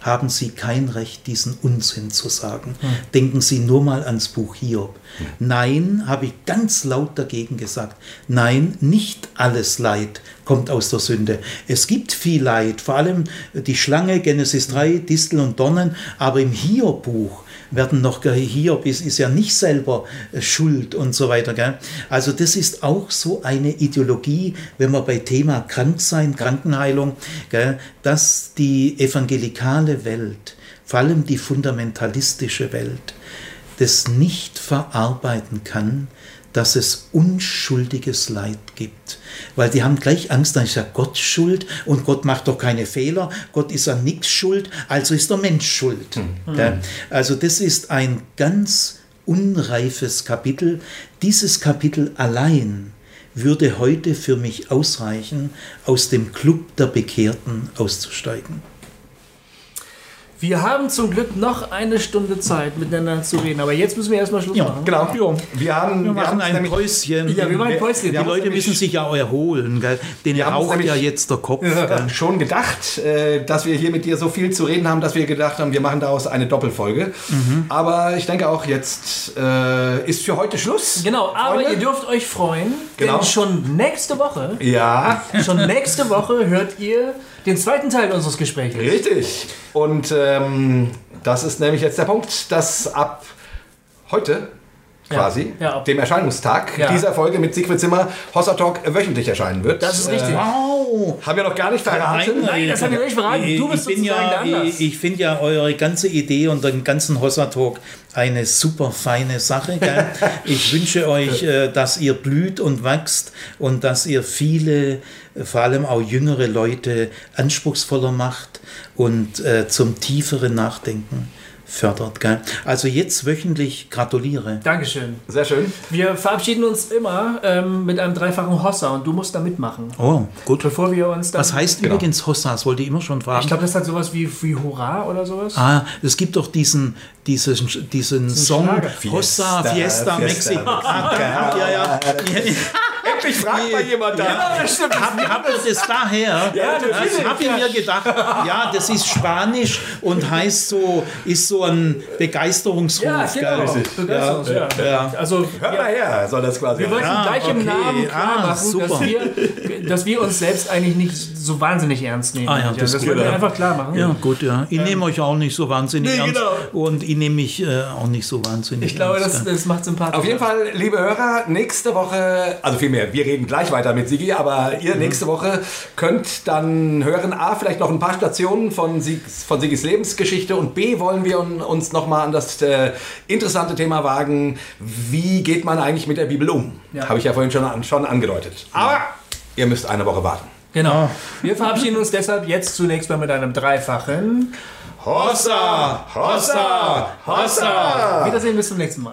haben Sie kein Recht, diesen Unsinn zu sagen. Hm. Denken Sie nur mal ans Buch Hiob. Hm. Nein, habe ich ganz laut dagegen gesagt. Nein, nicht alles Leid kommt aus der Sünde. Es gibt viel Leid, vor allem die Schlange, Genesis 3, Distel und Dornen, aber im Hiob-Buch werden noch, Hiob ist, ist ja nicht selber äh, schuld und so weiter. Gell? Also das ist auch so eine Ideologie, wenn man bei Thema Kranksein, Krankenheilung, gell, dass die evangelikale Welt, vor allem die fundamentalistische Welt, das nicht verarbeiten kann, dass es unschuldiges Leid gibt. Weil die haben gleich Angst, dann ist ja Gott schuld und Gott macht doch keine Fehler, Gott ist an nichts schuld, also ist der Mensch schuld. Mhm. Also das ist ein ganz unreifes Kapitel. Dieses Kapitel allein würde heute für mich ausreichen, aus dem Club der Bekehrten auszusteigen. Wir haben zum Glück noch eine Stunde Zeit, miteinander zu reden. Aber jetzt müssen wir erstmal Schluss ja, machen. Genau. Ja. Wir, haben, wir machen ein nämlich, Päuschen. Ja, wir machen ein Päuschen. Die Leute müssen sich ja erholen. Gell? Den raucht ja jetzt der Kopf. Ja, schon gedacht, äh, dass wir hier mit dir so viel zu reden haben, dass wir gedacht haben, wir machen daraus eine Doppelfolge. Mhm. Aber ich denke auch, jetzt äh, ist für heute Schluss. Genau, aber Freunde. ihr dürft euch freuen, genau. denn schon nächste Woche, ja. schon nächste Woche hört ihr den zweiten Teil unseres Gesprächs. Richtig. Und ähm, das ist nämlich jetzt der Punkt, dass ab heute quasi, ja, ja, dem Erscheinungstag ja. dieser Folge mit Siegfried Zimmer Hossa Talk wöchentlich erscheinen wird. Das ist richtig. Äh, wow. Haben wir noch gar nicht verraten. Nein, Nein das haben wir noch nicht verraten. Du bist ich bin ja, ich, ich finde ja eure ganze Idee und den ganzen Hossa Talk eine super feine Sache. Gell? ich wünsche euch, äh, dass ihr blüht und wächst und dass ihr viele, vor allem auch jüngere Leute anspruchsvoller macht und äh, zum tieferen Nachdenken fördert. Gell? Also jetzt wöchentlich gratuliere. Dankeschön. Sehr schön. Wir verabschieden uns immer ähm, mit einem dreifachen Hossa und du musst da mitmachen. Oh, gut. Bevor wir uns dann Was heißt genau. übrigens Hossa? Das wollte ich immer schon fragen. Ich glaube, das hat sowas wie, wie Hurra oder sowas. Ah, es gibt doch diesen, diesen, diesen Song Hossa, Fiesta, Fiesta Mexiko. ja, ja. ja. Endlich fragt mal jemand da. Ja, das stimmt. Hab, hab das daher? Ja, das habe ich mir gedacht. Ja, das ist Spanisch und heißt so, ist so ein Begeisterungsruf. Ja, genau. Begeisterungs ja. Ja. Also, Hör mal her, soll das quasi. Wir wollten ah, gleich im Namen klar ah, machen, dass wir, dass wir uns selbst eigentlich nicht so wahnsinnig ernst nehmen. Ah, ja, das, das wollten wir einfach klar machen. Ja, gut, ja. Ich ähm, nehme euch auch nicht so wahnsinnig nee, ernst. Genau. Und ich nehme mich äh, auch nicht so wahnsinnig ich ernst. Ich glaube, das, das macht sympathisch. Auf jeden Fall, liebe Hörer, nächste Woche, also vielmehr, wir reden gleich weiter mit Sigi, aber ihr mhm. nächste Woche könnt dann hören, A, vielleicht noch ein paar Stationen von, Siegs, von Sigis Lebensgeschichte und B, wollen wir uns nochmal an das äh, interessante Thema wagen, wie geht man eigentlich mit der Bibel um? Ja. Habe ich ja vorhin schon, schon angedeutet. Aber ihr müsst eine Woche warten. Genau. Wir verabschieden uns deshalb jetzt zunächst mal mit einem dreifachen Hossa, Hossa, Hossa. Wiedersehen, bis zum nächsten Mal.